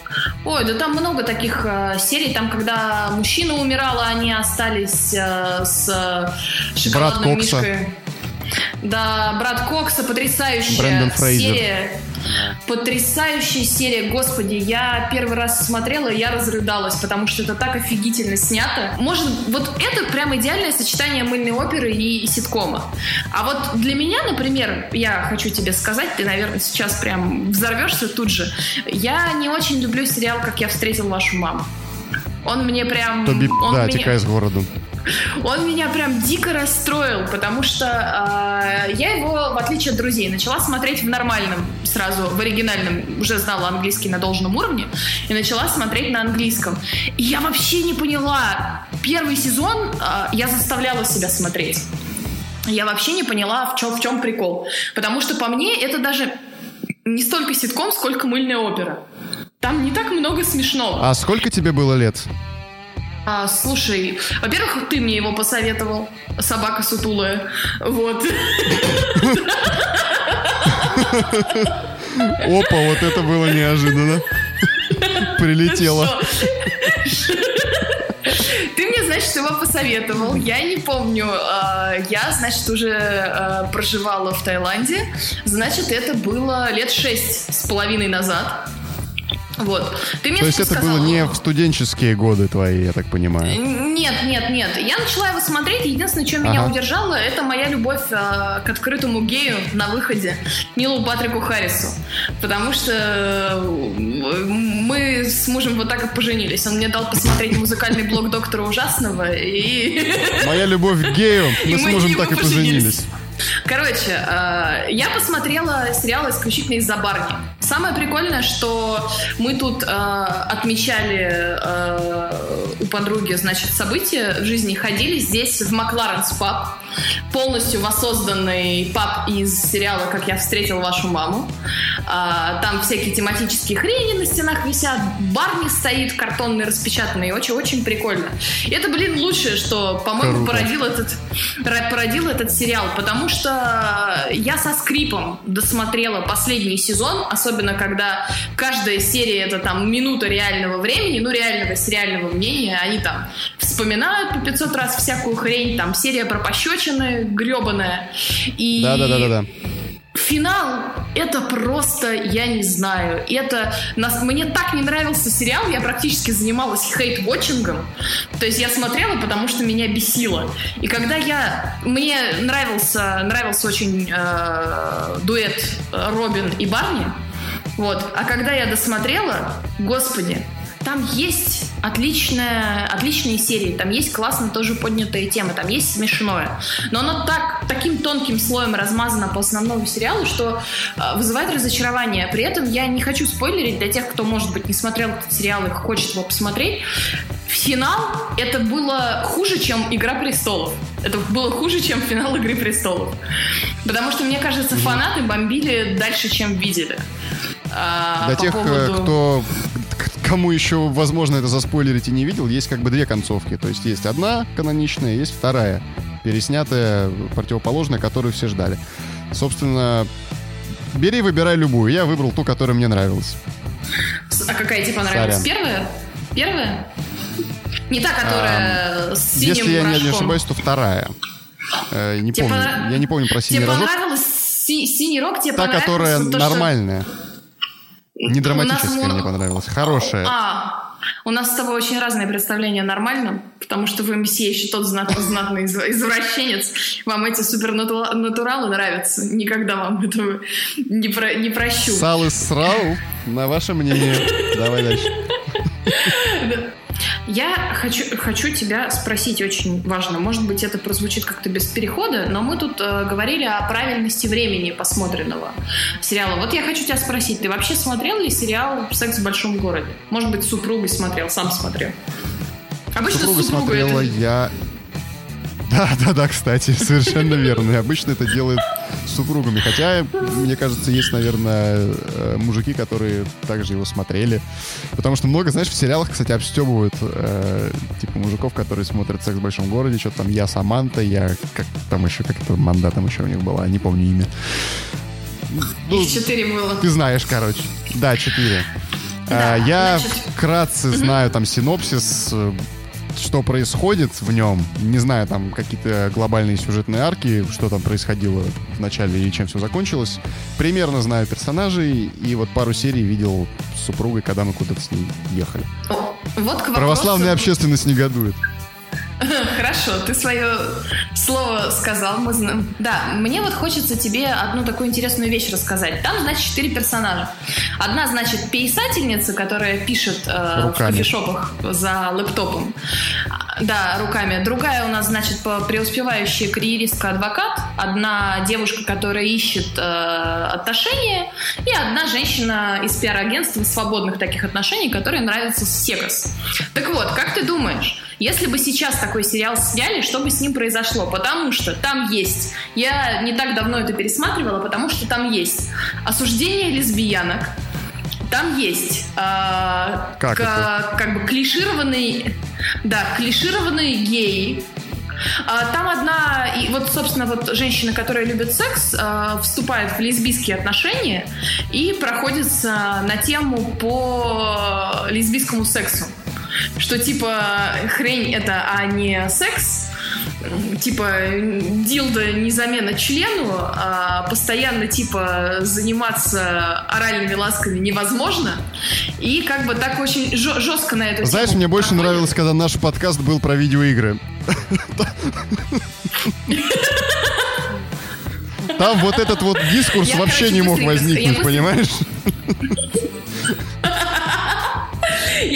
Ой, да там много таких э, серий. Там, когда мужчина умирал, а они остались э, с э, шоколадной Брат Кокса. мишкой. Да, брат Кокса, потрясающая серия. Потрясающая серия, господи, я первый раз смотрела, я разрыдалась, потому что это так офигительно снято. Может, вот это прям идеальное сочетание мыльной оперы и, и ситкома. А вот для меня, например, я хочу тебе сказать, ты, наверное, сейчас прям взорвешься тут же. Я не очень люблю сериал «Как я встретил вашу маму». Он мне прям... Тоби, он да, текай с городу. Он меня прям дико расстроил, потому что э, я его, в отличие от друзей, начала смотреть в нормальном, сразу в оригинальном, уже знала английский на должном уровне, и начала смотреть на английском. И я вообще не поняла. Первый сезон э, я заставляла себя смотреть. Я вообще не поняла, в чем, в чем прикол. Потому что по мне это даже не столько ситком, сколько мыльная опера. Там не так много смешного. А сколько тебе было лет? А, слушай, во-первых, ты мне его посоветовал. Собака сутулая. Вот. Опа, вот это было неожиданно. Прилетело. Ты мне, значит, его посоветовал. Я не помню. А, я, значит, уже а, проживала в Таиланде. Значит, это было лет шесть с половиной назад. Вот. Ты мне То есть это было не в студенческие годы твои, я так понимаю? Нет, нет, нет. Я начала его смотреть, единственное, что ага. меня удержало, это моя любовь э, к открытому гею на выходе, Нилу Патрику Харрису. Потому что э, мы с мужем вот так и поженились. Он мне дал посмотреть музыкальный блог доктора Ужасного и... Моя любовь к гею, мы с мужем так и поженились. Короче, э, я посмотрела сериал исключительно из-за Барни. Самое прикольное, что мы тут э, отмечали э, у подруги, значит, события в жизни, ходили здесь в Макларенс паб, полностью воссозданный паб из сериала «Как я встретил вашу маму». А, там всякие тематические хрени на стенах висят, Барни стоит картонный, распечатанный, очень-очень прикольно. И это, блин, лучшее, что, по-моему, породил этот, породил этот сериал, потому что я со скрипом досмотрела последний сезон, особенно когда каждая серия это там минута реального времени, ну реального сериального мнения, они там вспоминают по 500 раз всякую хрень, там серия про пощечины гребаная. И... Да-да-да-да. Финал — это просто, я не знаю, это... Нас, мне так не нравился сериал, я практически занималась хейт-вотчингом. То есть я смотрела, потому что меня бесило. И когда я... Мне нравился, нравился очень э, дуэт Робин и Барни. Вот. А когда я досмотрела, господи, там есть отличная, отличные серии, там есть классно тоже поднятые темы, там есть смешное. Но оно так, таким тонким слоем размазано по основному сериалу, что э, вызывает разочарование. При этом я не хочу спойлерить для тех, кто, может быть, не смотрел этот сериал и хочет его посмотреть. Финал это было хуже, чем Игра престолов. Это было хуже, чем финал Игры престолов. Потому что, мне кажется, фанаты бомбили дальше, чем видели. А, Для тех, э, поводу... кто кому еще возможно это заспойлерить и не видел, есть как бы две концовки. То есть есть одна каноничная, есть вторая, переснятая, противоположная, которую все ждали. Собственно, бери, выбирай любую. Я выбрал ту, которая мне нравилась. А какая тебе понравилась? Сорян. Первая? Первая? Не та, которая а, с синим Если я не ошибаюсь, то вторая. Э, не помню. Понрав... Я не помню про синий тебе рожок. Тебе си- синий рог? Тебе Та, которая то, нормальная. Что... Не драматическая нас... мне понравилась, хорошая. А, у нас с тобой очень разные представления о нормальном, потому что вы, месье, еще тот знатный, знатный извращенец. Вам эти супернатуралы нравятся. Никогда вам этого не, про, не прощу. Сал и срал? На ваше мнение. Давай дальше. Я хочу, хочу тебя спросить очень важно. Может быть, это прозвучит как-то без перехода, но мы тут э, говорили о правильности времени посмотренного сериала. Вот я хочу тебя спросить, ты вообще смотрел ли сериал «Секс в большом городе»? Может быть, супругой смотрел, сам смотрел? Обычно Супруга смотрела это... я да, да, да, кстати, совершенно верно. Обычно это делают с супругами. Хотя, мне кажется, есть, наверное, э, мужики, которые также его смотрели. Потому что много, знаешь, в сериалах, кстати, обстебывают э, типа мужиков, которые смотрят «Секс в большом городе», что там «Я Саманта», «Я...» как там еще, как это манда там еще у них была, не помню имя. Ну, Их четыре было. Ты знаешь, короче. Да, четыре. Да, а, я значит... вкратце знаю там синопсис, что происходит в нем. Не знаю, там какие-то глобальные сюжетные арки, что там происходило в начале и чем все закончилось. Примерно знаю персонажей, и вот пару серий видел с супругой, когда мы куда-то с ней ехали. Вот Православная общественность негодует. Хорошо, ты свое слово сказал, мы знаем. Да, мне вот хочется тебе одну такую интересную вещь рассказать. Там, значит, четыре персонажа. Одна, значит, писательница, которая пишет э, в кофешопах за лэптопом. Да, руками. Другая у нас, значит, преуспевающая карьеристка-адвокат. Одна девушка, которая ищет э, отношения. И одна женщина из пиар-агентства свободных таких отношений, которой нравится секс. Так вот, как ты думаешь, если бы сейчас такой сериал сняли, что бы с ним произошло? Потому что там есть, я не так давно это пересматривала, потому что там есть осуждение лесбиянок, там есть э, как, к, как бы клишированный, да, клишированные геи, а, там одна, и вот, собственно, вот женщина, которая любит секс, а, вступает в лесбийские отношения и проходится на тему по лесбийскому сексу. Что типа хрень это, а не секс, типа дилда не замена члену, а постоянно типа заниматься оральными ласками невозможно. И как бы так очень жестко на эту Знаешь, мне больше проходит. нравилось, когда наш подкаст был про видеоигры. Там вот этот вот дискурс вообще не мог возникнуть, понимаешь?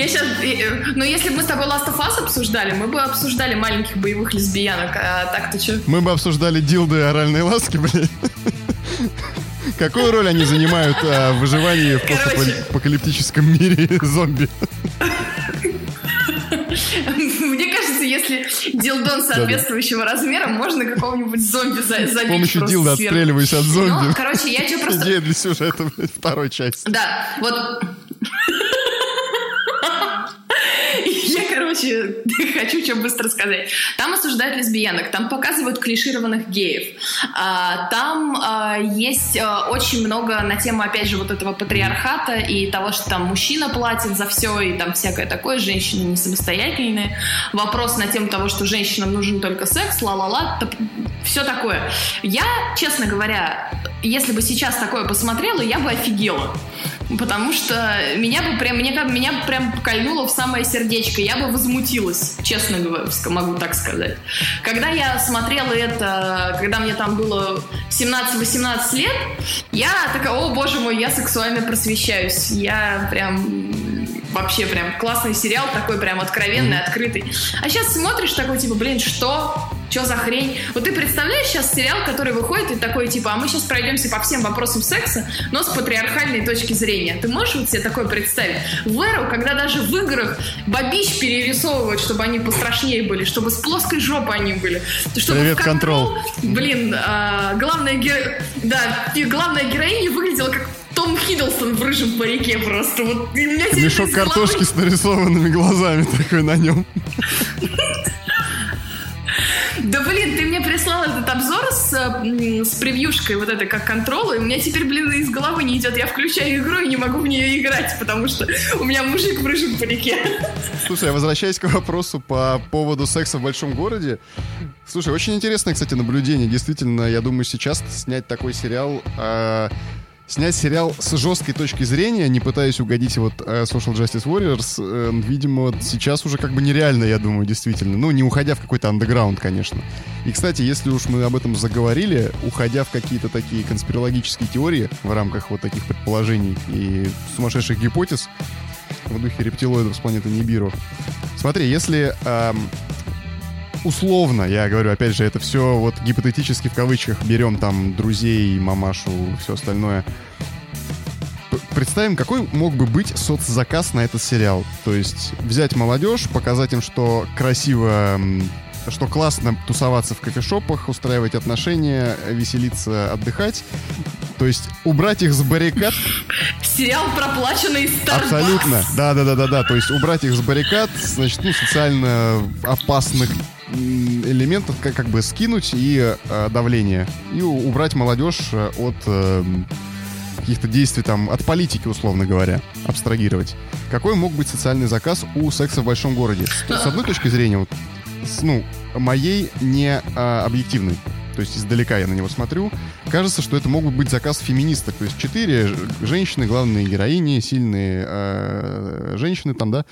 Я сейчас... Ну, если бы мы с тобой Last of Us обсуждали, мы бы обсуждали маленьких боевых лесбиянок, а так-то что? Мы бы обсуждали дилды и оральные ласки, блин. Какую роль они занимают а, в выживании в постапокалиптическом мире зомби? Мне кажется, если дилдон соответствующего да, да. размера, можно какого-нибудь зомби забить С помощью дилда отстреливаясь от зомби. Ну, короче, я что просто... Идея для сюжета второй части. Да, вот короче, хочу что быстро сказать. Там осуждают лесбиянок, там показывают клишированных геев. А, там а, есть а, очень много на тему, опять же, вот этого патриархата и того, что там мужчина платит за все, и там всякое такое, женщины не самостоятельные. Вопрос на тему того, что женщинам нужен только секс, ла-ла-ла, все такое. Я, честно говоря, если бы сейчас такое посмотрела, я бы офигела потому что меня бы прям, мне, меня бы прям кольнуло в самое сердечко. Я бы возмутилась, честно говоря, могу так сказать. Когда я смотрела это, когда мне там было 17-18 лет, я такая, о боже мой, я сексуально просвещаюсь. Я прям вообще прям классный сериал, такой прям откровенный, открытый. А сейчас смотришь такой, типа, блин, что? Что за хрень? Вот ты представляешь сейчас сериал, который выходит и такой, типа, а мы сейчас пройдемся по всем вопросам секса, но с патриархальной точки зрения. Ты можешь вот себе такое представить? В эру, когда даже в играх бабищ перерисовывают, чтобы они пострашнее были, чтобы с плоской жопой они были. Чтобы Привет, контрол. Блин, а, главная, ге... да, главная героиня выглядела как том Хиддлстон в рыжем парике просто. Вот, Мешок картошки с нарисованными глазами такой на нем. Да блин, ты мне прислал этот обзор с, с превьюшкой вот этой как контрола, и у меня теперь, блин, из головы не идет. Я включаю игру и не могу в нее играть, потому что у меня мужик в рыжем парике. Слушай, а возвращаясь к вопросу по поводу секса в большом городе, слушай, очень интересное, кстати, наблюдение. Действительно, я думаю, сейчас снять такой сериал... Э снять сериал с жесткой точки зрения, не пытаясь угодить вот э, Social Justice Warriors, э, видимо, сейчас уже как бы нереально, я думаю, действительно. Ну, не уходя в какой-то андеграунд, конечно. И, кстати, если уж мы об этом заговорили, уходя в какие-то такие конспирологические теории в рамках вот таких предположений и сумасшедших гипотез, в духе рептилоидов с планеты Нибиру. Смотри, если эм, условно, я говорю, опять же, это все вот гипотетически в кавычках берем там друзей, мамашу, все остальное. Представим, какой мог бы быть соцзаказ на этот сериал. То есть взять молодежь, показать им, что красиво что классно тусоваться в кофешопах, устраивать отношения, веселиться, отдыхать. То есть убрать их с баррикад. Сериал проплаченный Starbucks. Абсолютно. Да, да, да, да, да. То есть убрать их с баррикад, значит, ну, социально опасных элементов как, как бы скинуть и э, давление. И убрать молодежь э, от э, каких-то действий там, от политики, условно говоря, абстрагировать. Какой мог быть социальный заказ у секса в большом городе? С, одной точки зрения, вот, с, ну, моей не а, объективной, то есть издалека я на него смотрю, кажется, что это мог бы быть заказ феминисток. То есть четыре женщины, главные героини, сильные э, женщины там, да,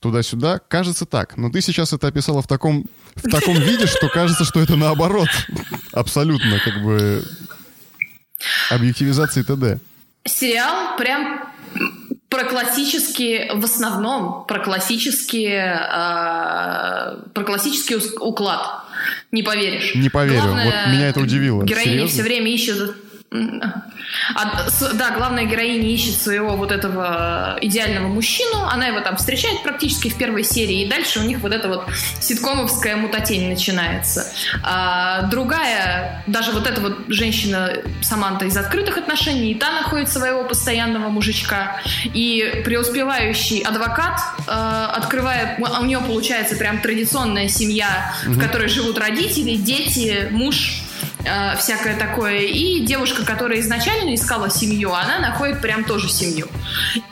туда-сюда. Кажется так. Но ты сейчас это описала в таком, в таком виде, что кажется, что это наоборот. Абсолютно, как бы, объективизации ТД. Сериал прям про классические, в основном про классические, э, про классический уклад. Не поверишь. Не поверю. Главное, вот меня это удивило. Героиня Серьезно? все время ищет а, да, главная героиня ищет своего вот этого идеального мужчину, она его там встречает практически в первой серии, и дальше у них вот эта вот ситкомовская мутатень начинается. А другая, даже вот эта вот женщина Саманта из открытых отношений, и та находит своего постоянного мужичка, и преуспевающий адвокат э, открывает, у нее получается прям традиционная семья, mm в которой живут родители, дети, муж, э, всякое такое. И девушка, которая изначально искала семью, она находит прям тоже семью.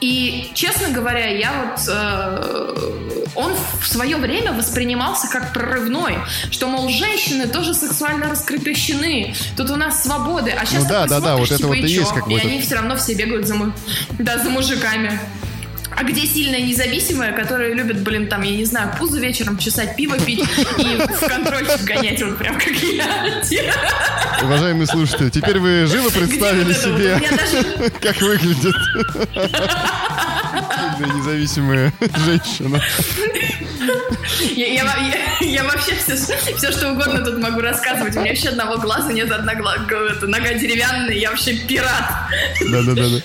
И, честно говоря, я вот... Э, он в свое время воспринимался как прорывной, что, мол, женщины тоже сексуально раскрепощены, тут у нас свободы, а сейчас ну, да, да, да, вот это типа, вот и, и есть как И этот... они все равно все бегают за, да, за мужиками. А где сильная независимая, которая любит, блин, там, я не знаю, пузо вечером чесать, пиво пить и в контрольчик гонять, вот прям как я. Уважаемые слушатели, теперь вы живо представили себе, как выглядит независимая женщина. Я, я, я, я вообще все, все, что угодно тут могу рассказывать. У меня вообще одного глаза нет, одна это, нога деревянная, я вообще пират. Да-да-да.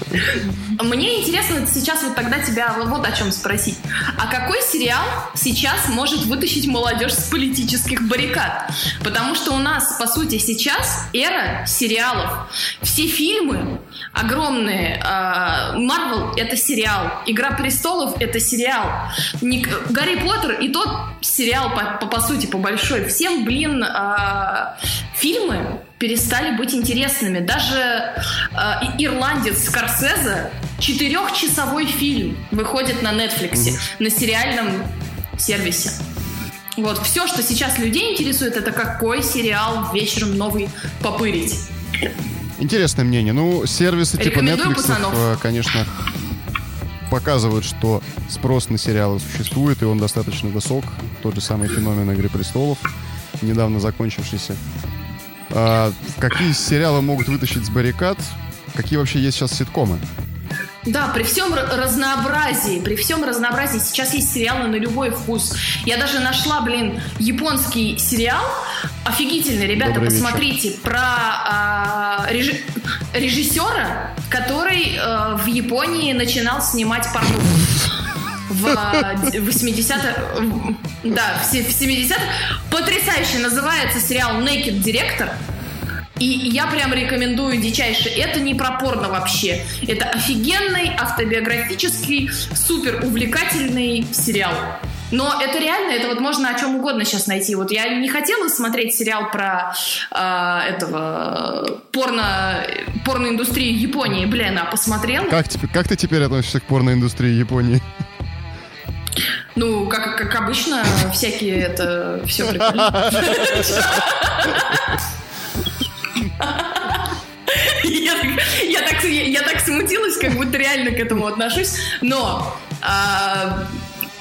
Мне интересно сейчас вот тогда тебя вот, о чем спросить. А какой сериал сейчас может вытащить молодежь с политических баррикад? Потому что у нас, по сути, сейчас эра сериалов. Все фильмы огромные. Марвел — это сериал. Игра престолов — это сериал. Гарри Поттер и тот сериал, по, по, по сути, по большой. Всем, блин, фильмы перестали быть интересными. Даже э, ирландец Скорсезе четырехчасовой фильм выходит на Netflix, на сериальном сервисе. Вот, все, что сейчас людей интересует, это какой сериал вечером новый попырить. Интересное мнение. Ну, сервисы типа Netflix, э, конечно, показывают, что спрос на сериалы существует, и он достаточно высок. Тот же самый феномен «Игры престолов», недавно закончившийся. А, какие сериалы могут вытащить с баррикад? Какие вообще есть сейчас ситкомы? Да, при всем разнообразии, при всем разнообразии сейчас есть сериалы на любой вкус. Я даже нашла, блин, японский сериал, офигительный, ребята, Добрый посмотрите, вечер. про а, реж... режиссера, который а, в Японии начинал снимать порно в 80-х, да, в 70-х. Потрясающе называется сериал Naked Director. И я прям рекомендую дичайше. Это не про порно вообще. Это офигенный, автобиографический, супер увлекательный сериал. Но это реально, это вот можно о чем угодно сейчас найти. Вот я не хотела смотреть сериал про э, этого порно, порноиндустрию Японии. Блин, а посмотрела? Как, как ты теперь относишься к порноиндустрии Японии? Ну, как, как обычно, всякие это все прикольно. Я, так, я, я так смутилась, как будто реально к этому отношусь. Но а,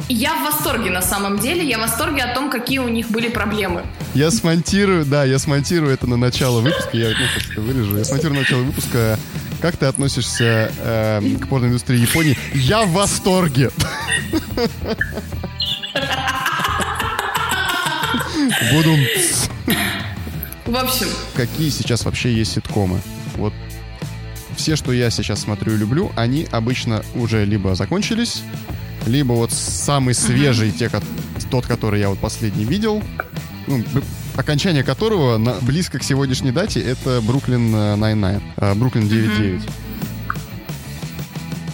я в восторге на самом деле. Я в восторге о том, какие у них были проблемы. Я смонтирую, да, я смонтирую это на начало выпуска. Я ну, вырежу. Я смонтирую на начало выпуска. Как ты относишься э, к порноиндустрии Японии? Я в восторге. Буду... В общем... Какие сейчас вообще есть ситкомы? Вот все, что я сейчас смотрю и люблю, они обычно уже либо закончились, либо вот самый свежий, те, тот, который я вот последний видел, ну, окончание которого на, близко к сегодняшней дате, это Бруклин 99, э, Бруклин 99.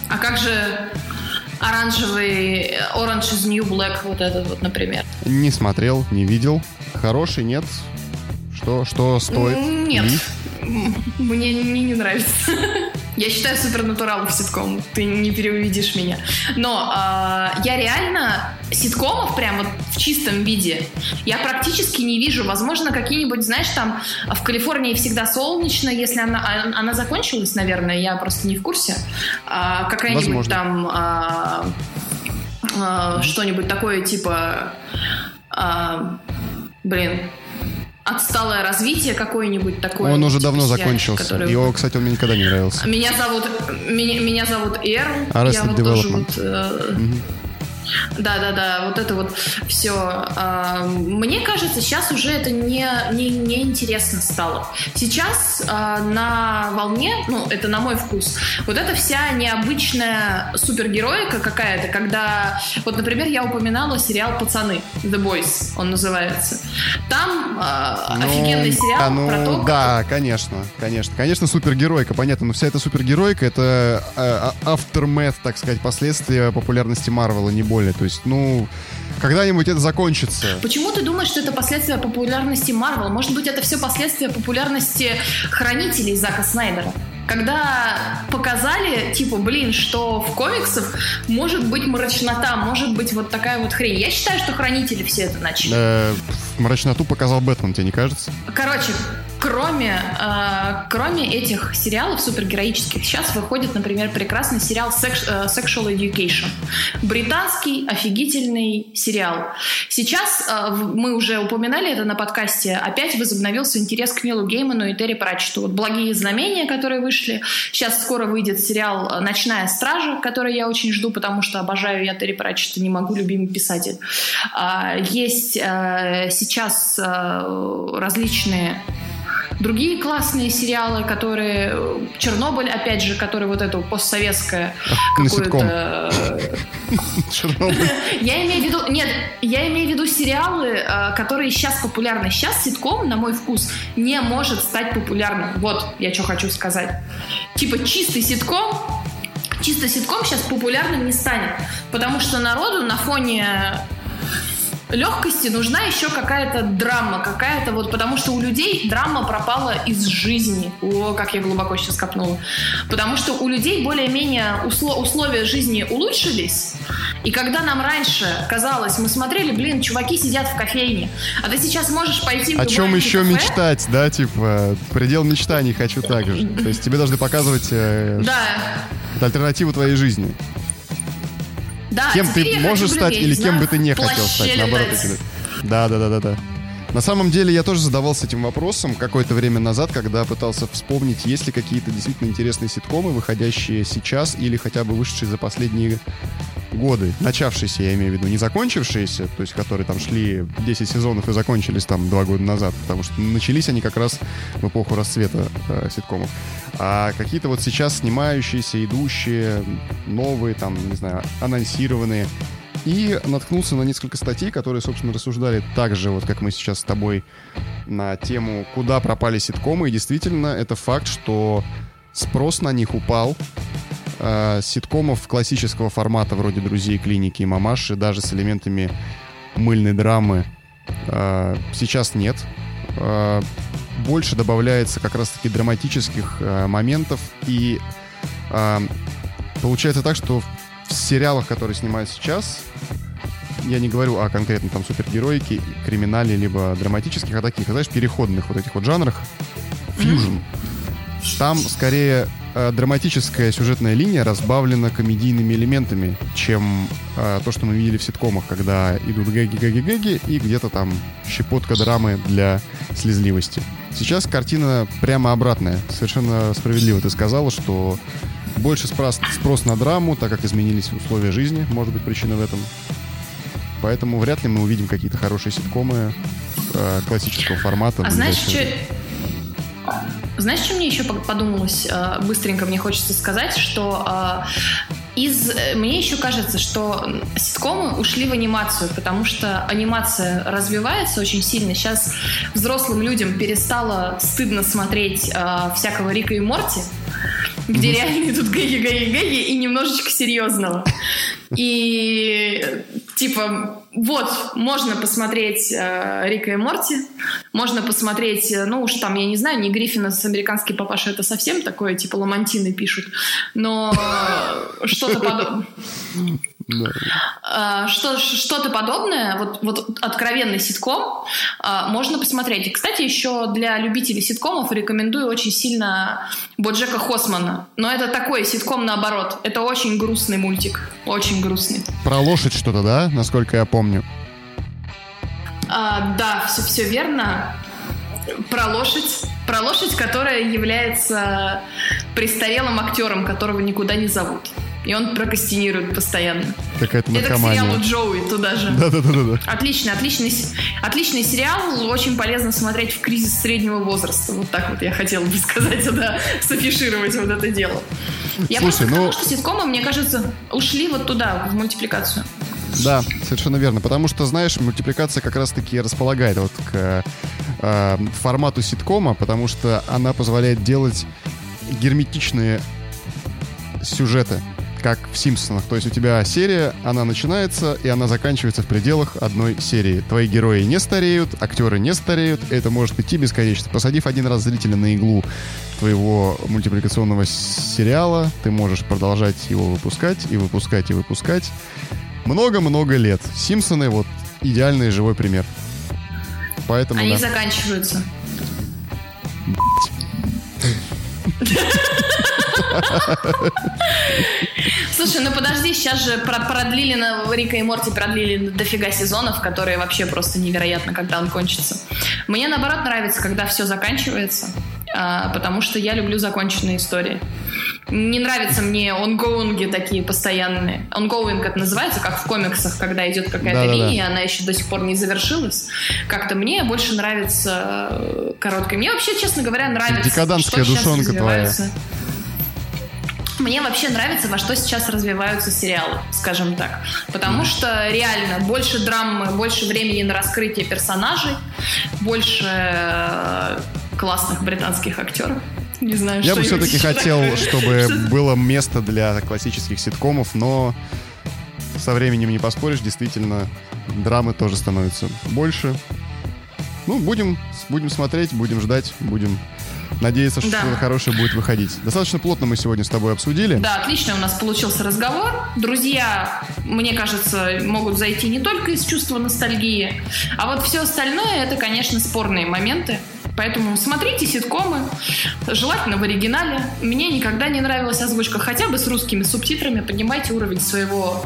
А как же оранжевый Orange is New Black, вот этот вот, например? Не смотрел, не видел. Хороший, нет? Что, что стоит? Нет. Ли? Мне не, не нравится. Я считаю супернатурал ситком. Ты не переувидишь меня. Но э, я реально ситкомов прям вот в чистом виде я практически не вижу. Возможно, какие-нибудь, знаешь, там в Калифорнии всегда солнечно, если она, а, она закончилась, наверное, я просто не в курсе. А, какая-нибудь Возможно. там а, а, что-нибудь такое типа... А, блин, отсталое развитие какое-нибудь такое. Он уже типа давно закончился. Который... Его, кстати, он мне никогда не нравился. Меня зовут меня, меня зовут Эр. Arrested я вот Development. Тоже вот, э, mm-hmm. Да, да, да, вот это вот все. А, мне кажется, сейчас уже это не, не, не интересно стало. Сейчас а, на волне, ну, это на мой вкус, вот эта вся необычная супергероика какая-то, когда, вот, например, я упоминала сериал «Пацаны», «The Boys» он называется. Там э, ну, офигенный сериал а, ну, про то, Да, как... конечно, конечно. Конечно, супергеройка, понятно, но вся эта супергеройка — это э, aftermath, так сказать, последствия популярности Марвела, не более. То есть, ну, когда-нибудь это закончится. Почему ты думаешь, что это последствия популярности Марвел? Может быть, это все последствия популярности хранителей Зака Снайдера? когда показали, типа, блин, что в комиксах может быть мрачнота, может быть вот такая вот хрень. Я считаю, что хранители все это начали. Э, мрачноту показал Бэтмен, тебе не кажется? Короче, кроме, э, кроме этих сериалов супергероических, сейчас выходит, например, прекрасный сериал э, Sexual Education. Британский офигительный сериал. Сейчас, э, мы уже упоминали это на подкасте, опять возобновился интерес к Нилу Гейману и Терри Пратчету. Вот «Благие знамения», которые вышли. Сейчас скоро выйдет сериал «Ночная стража», который я очень жду, потому что обожаю я Терри Пратчета, не могу, любимый писатель. А, есть э, сейчас э, различные другие классные сериалы, которые Чернобыль, опять же, который вот эту постсоветское какое-то. Чернобыль. Я имею в виду, нет, я имею в виду сериалы, э, которые сейчас популярны. Сейчас ситком, на мой вкус, не может стать популярным. Вот, я что хочу сказать. Типа чистый ситком чисто ситком сейчас популярным не станет. Потому что народу на фоне легкости нужна еще какая-то драма, какая-то вот, потому что у людей драма пропала из жизни. О, как я глубоко сейчас копнула. Потому что у людей более-менее усло- условия жизни улучшились, и когда нам раньше казалось, мы смотрели, блин, чуваки сидят в кофейне, а ты сейчас можешь пойти в О чем еще кафе? мечтать, да, типа, предел мечтаний хочу так же. То есть тебе должны показывать э, да. альтернативу твоей жизни. Да, кем ты можешь стать или кем бы ты не хотел стать, наоборот. Да, да, да, да, да. На самом деле я тоже задавался этим вопросом какое-то время назад, когда пытался вспомнить, есть ли какие-то действительно интересные ситкомы, выходящие сейчас или хотя бы вышедшие за последние годы, начавшиеся, я имею в виду, не закончившиеся, то есть которые там шли 10 сезонов и закончились там 2 года назад, потому что начались они как раз в эпоху расцвета э, ситкомов. А какие-то вот сейчас снимающиеся, идущие, новые, там, не знаю, анонсированные. И наткнулся на несколько статей, которые, собственно, рассуждали так же, вот как мы сейчас с тобой, на тему, куда пропали ситкомы. И действительно, это факт, что спрос на них упал. Э, ситкомов классического формата, вроде «Друзей», «Клиники» и «Мамаши», даже с элементами мыльной драмы, э, сейчас нет. Э, больше добавляется как раз-таки драматических э, моментов. И э, получается так, что в сериалах, которые снимают сейчас, я не говорю о конкретно там супергероике, криминале, либо драматических, а таких, знаешь, переходных вот этих вот жанрах, фьюжн. Там скорее э, драматическая сюжетная линия разбавлена комедийными элементами, чем э, то, что мы видели в ситкомах, когда идут гэги-гэги-гэги и где-то там щепотка драмы для слезливости. Сейчас картина прямо обратная. Совершенно справедливо ты сказала, что больше спрос, спрос на драму, так как изменились условия жизни, может быть причина в этом. Поэтому вряд ли мы увидим какие-то хорошие ситкомы э, классического формата. А знаешь, что... Знаешь, что мне еще подумалось? Э, быстренько мне хочется сказать, что э, из... Э, мне еще кажется, что ситкомы ушли в анимацию, потому что анимация развивается очень сильно. Сейчас взрослым людям перестало стыдно смотреть э, всякого Рика и Морти, где реально идут гэги, гэги, гэги и немножечко серьезного. И типа, вот, можно посмотреть э, Рика и Морти, можно посмотреть, э, ну уж там, я не знаю, не Гриффина с американский папаша, это совсем такое, типа, ламантины пишут, но э, что-то подобное. Да. Что, что-то подобное, вот, вот откровенный ситком, а, можно посмотреть. И, кстати, еще для любителей ситкомов рекомендую очень сильно Боджека Хосмана. Но это такой ситком наоборот. Это очень грустный мультик. Очень грустный. Про лошадь что-то, да? Насколько я помню. А, да, все, все верно. Про лошадь. Про лошадь, которая является престарелым актером, которого никуда не зовут. И он прокастинирует постоянно. Какая-то Это к наркомания. сериалу Джоуи туда же. Да-да-да-да. Отличный, отличный, отличный сериал. Очень полезно смотреть в кризис среднего возраста. Вот так вот я хотела бы сказать, да, софишировать вот это дело. Я Слушай, просто ну- что ситкомы, мне кажется, ушли вот туда, в мультипликацию. Да, совершенно верно. Потому что, знаешь, мультипликация как раз-таки располагает вот к э, формату ситкома, потому что она позволяет делать герметичные сюжеты, как в «Симпсонах». То есть у тебя серия, она начинается, и она заканчивается в пределах одной серии. Твои герои не стареют, актеры не стареют, это может идти бесконечно. Посадив один раз зрителя на иглу твоего мультипликационного сериала, ты можешь продолжать его выпускать и выпускать и выпускать много-много лет. Симпсоны вот идеальный живой пример. Поэтому Они да. заканчиваются. Слушай, ну подожди, сейчас же про- продлили на Рика и Морти продлили дофига сезонов, которые вообще просто невероятно, когда он кончится. Мне наоборот нравится, когда все заканчивается, а, потому что я люблю законченные истории. Не нравятся мне онгоинги такие постоянные. Ongoing это называется, как в комиксах, когда идет какая-то Да-да-да. линия, она еще до сих пор не завершилась. Как-то мне больше нравится э, короткая. Мне вообще, честно говоря, нравится. Декадантская что душонка твоя. Мне вообще нравится, во что сейчас развиваются сериалы, скажем так. Потому что реально больше драмы, больше времени на раскрытие персонажей, больше э, классных британских актеров. Не знаю, Я что бы все-таки хотел, чтобы Что- было место для классических ситкомов, но со временем не поспоришь, действительно, драмы тоже становится больше. Ну, будем, будем смотреть, будем ждать, будем надеяться, что Да. что-то хорошее будет выходить. Достаточно плотно мы сегодня с тобой обсудили. Да, отлично у нас получился разговор. Друзья, мне кажется, могут зайти не только из чувства ностальгии, а вот все остальное это, конечно, спорные моменты. Поэтому смотрите ситкомы, желательно в оригинале. Мне никогда не нравилась озвучка, хотя бы с русскими субтитрами. Поднимайте уровень своего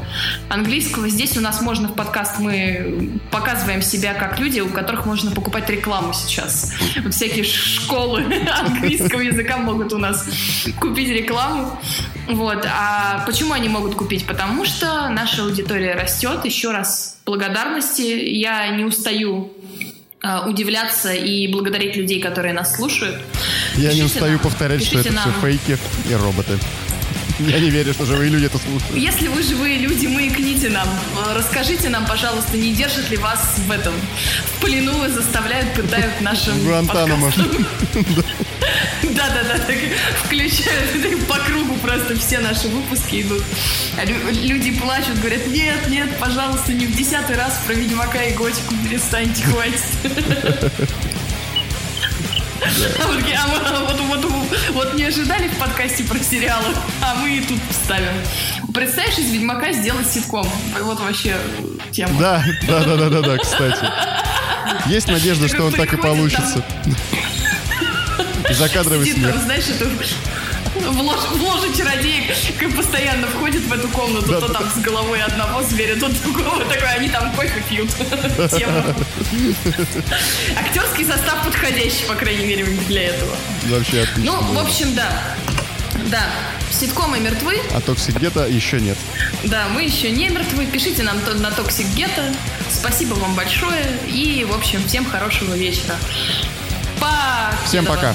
английского. Здесь у нас можно в подкаст мы показываем себя как люди, у которых можно покупать рекламу сейчас. Всякие школы английского языка могут у нас купить рекламу. Вот. А почему они могут купить? Потому что наша аудитория растет. Еще раз благодарности. Я не устаю удивляться и благодарить людей, которые нас слушают. Я не Пишите устаю нам, повторять, что это пишите все нам. фейки и роботы. Я не верю, что живые люди это слушают. Если вы живые люди, маякните нам. Э, Расскажите нам, пожалуйста, не держат ли вас в этом в плену и заставляют, пытают нашим Гуантанамо. Да-да-да, так включают по кругу просто все наши выпуски идут. А лю- люди плачут, говорят, нет, нет, пожалуйста, не в десятый раз про Ведьмака и Готику перестаньте, хватит. А вот, мы- вот, не ожидали в подкасте про сериалы, а мы и тут вставим. Представляешь, из Ведьмака сделать ситком? Вот вообще тема. Да, да, да, да, да, да, кстати. Есть надежда, что он так и получится. Закадровый смех. знаешь, это в ложе, в ложе чародеек как постоянно входит в эту комнату, Да, то да, там с головой одного зверя, то другого, такой, они там кофе пьют. Актерский состав подходящий, по крайней мере, для этого. Вообще отлично. Ну, в общем, да. Да, ситкомы мертвы, А Toxic Ghetto еще нет. Да, мы еще не мертвы. Пишите нам на Toxic Ghetto. Спасибо вам большое. И, в общем, всем хорошего вечера. Пока. Всем пока.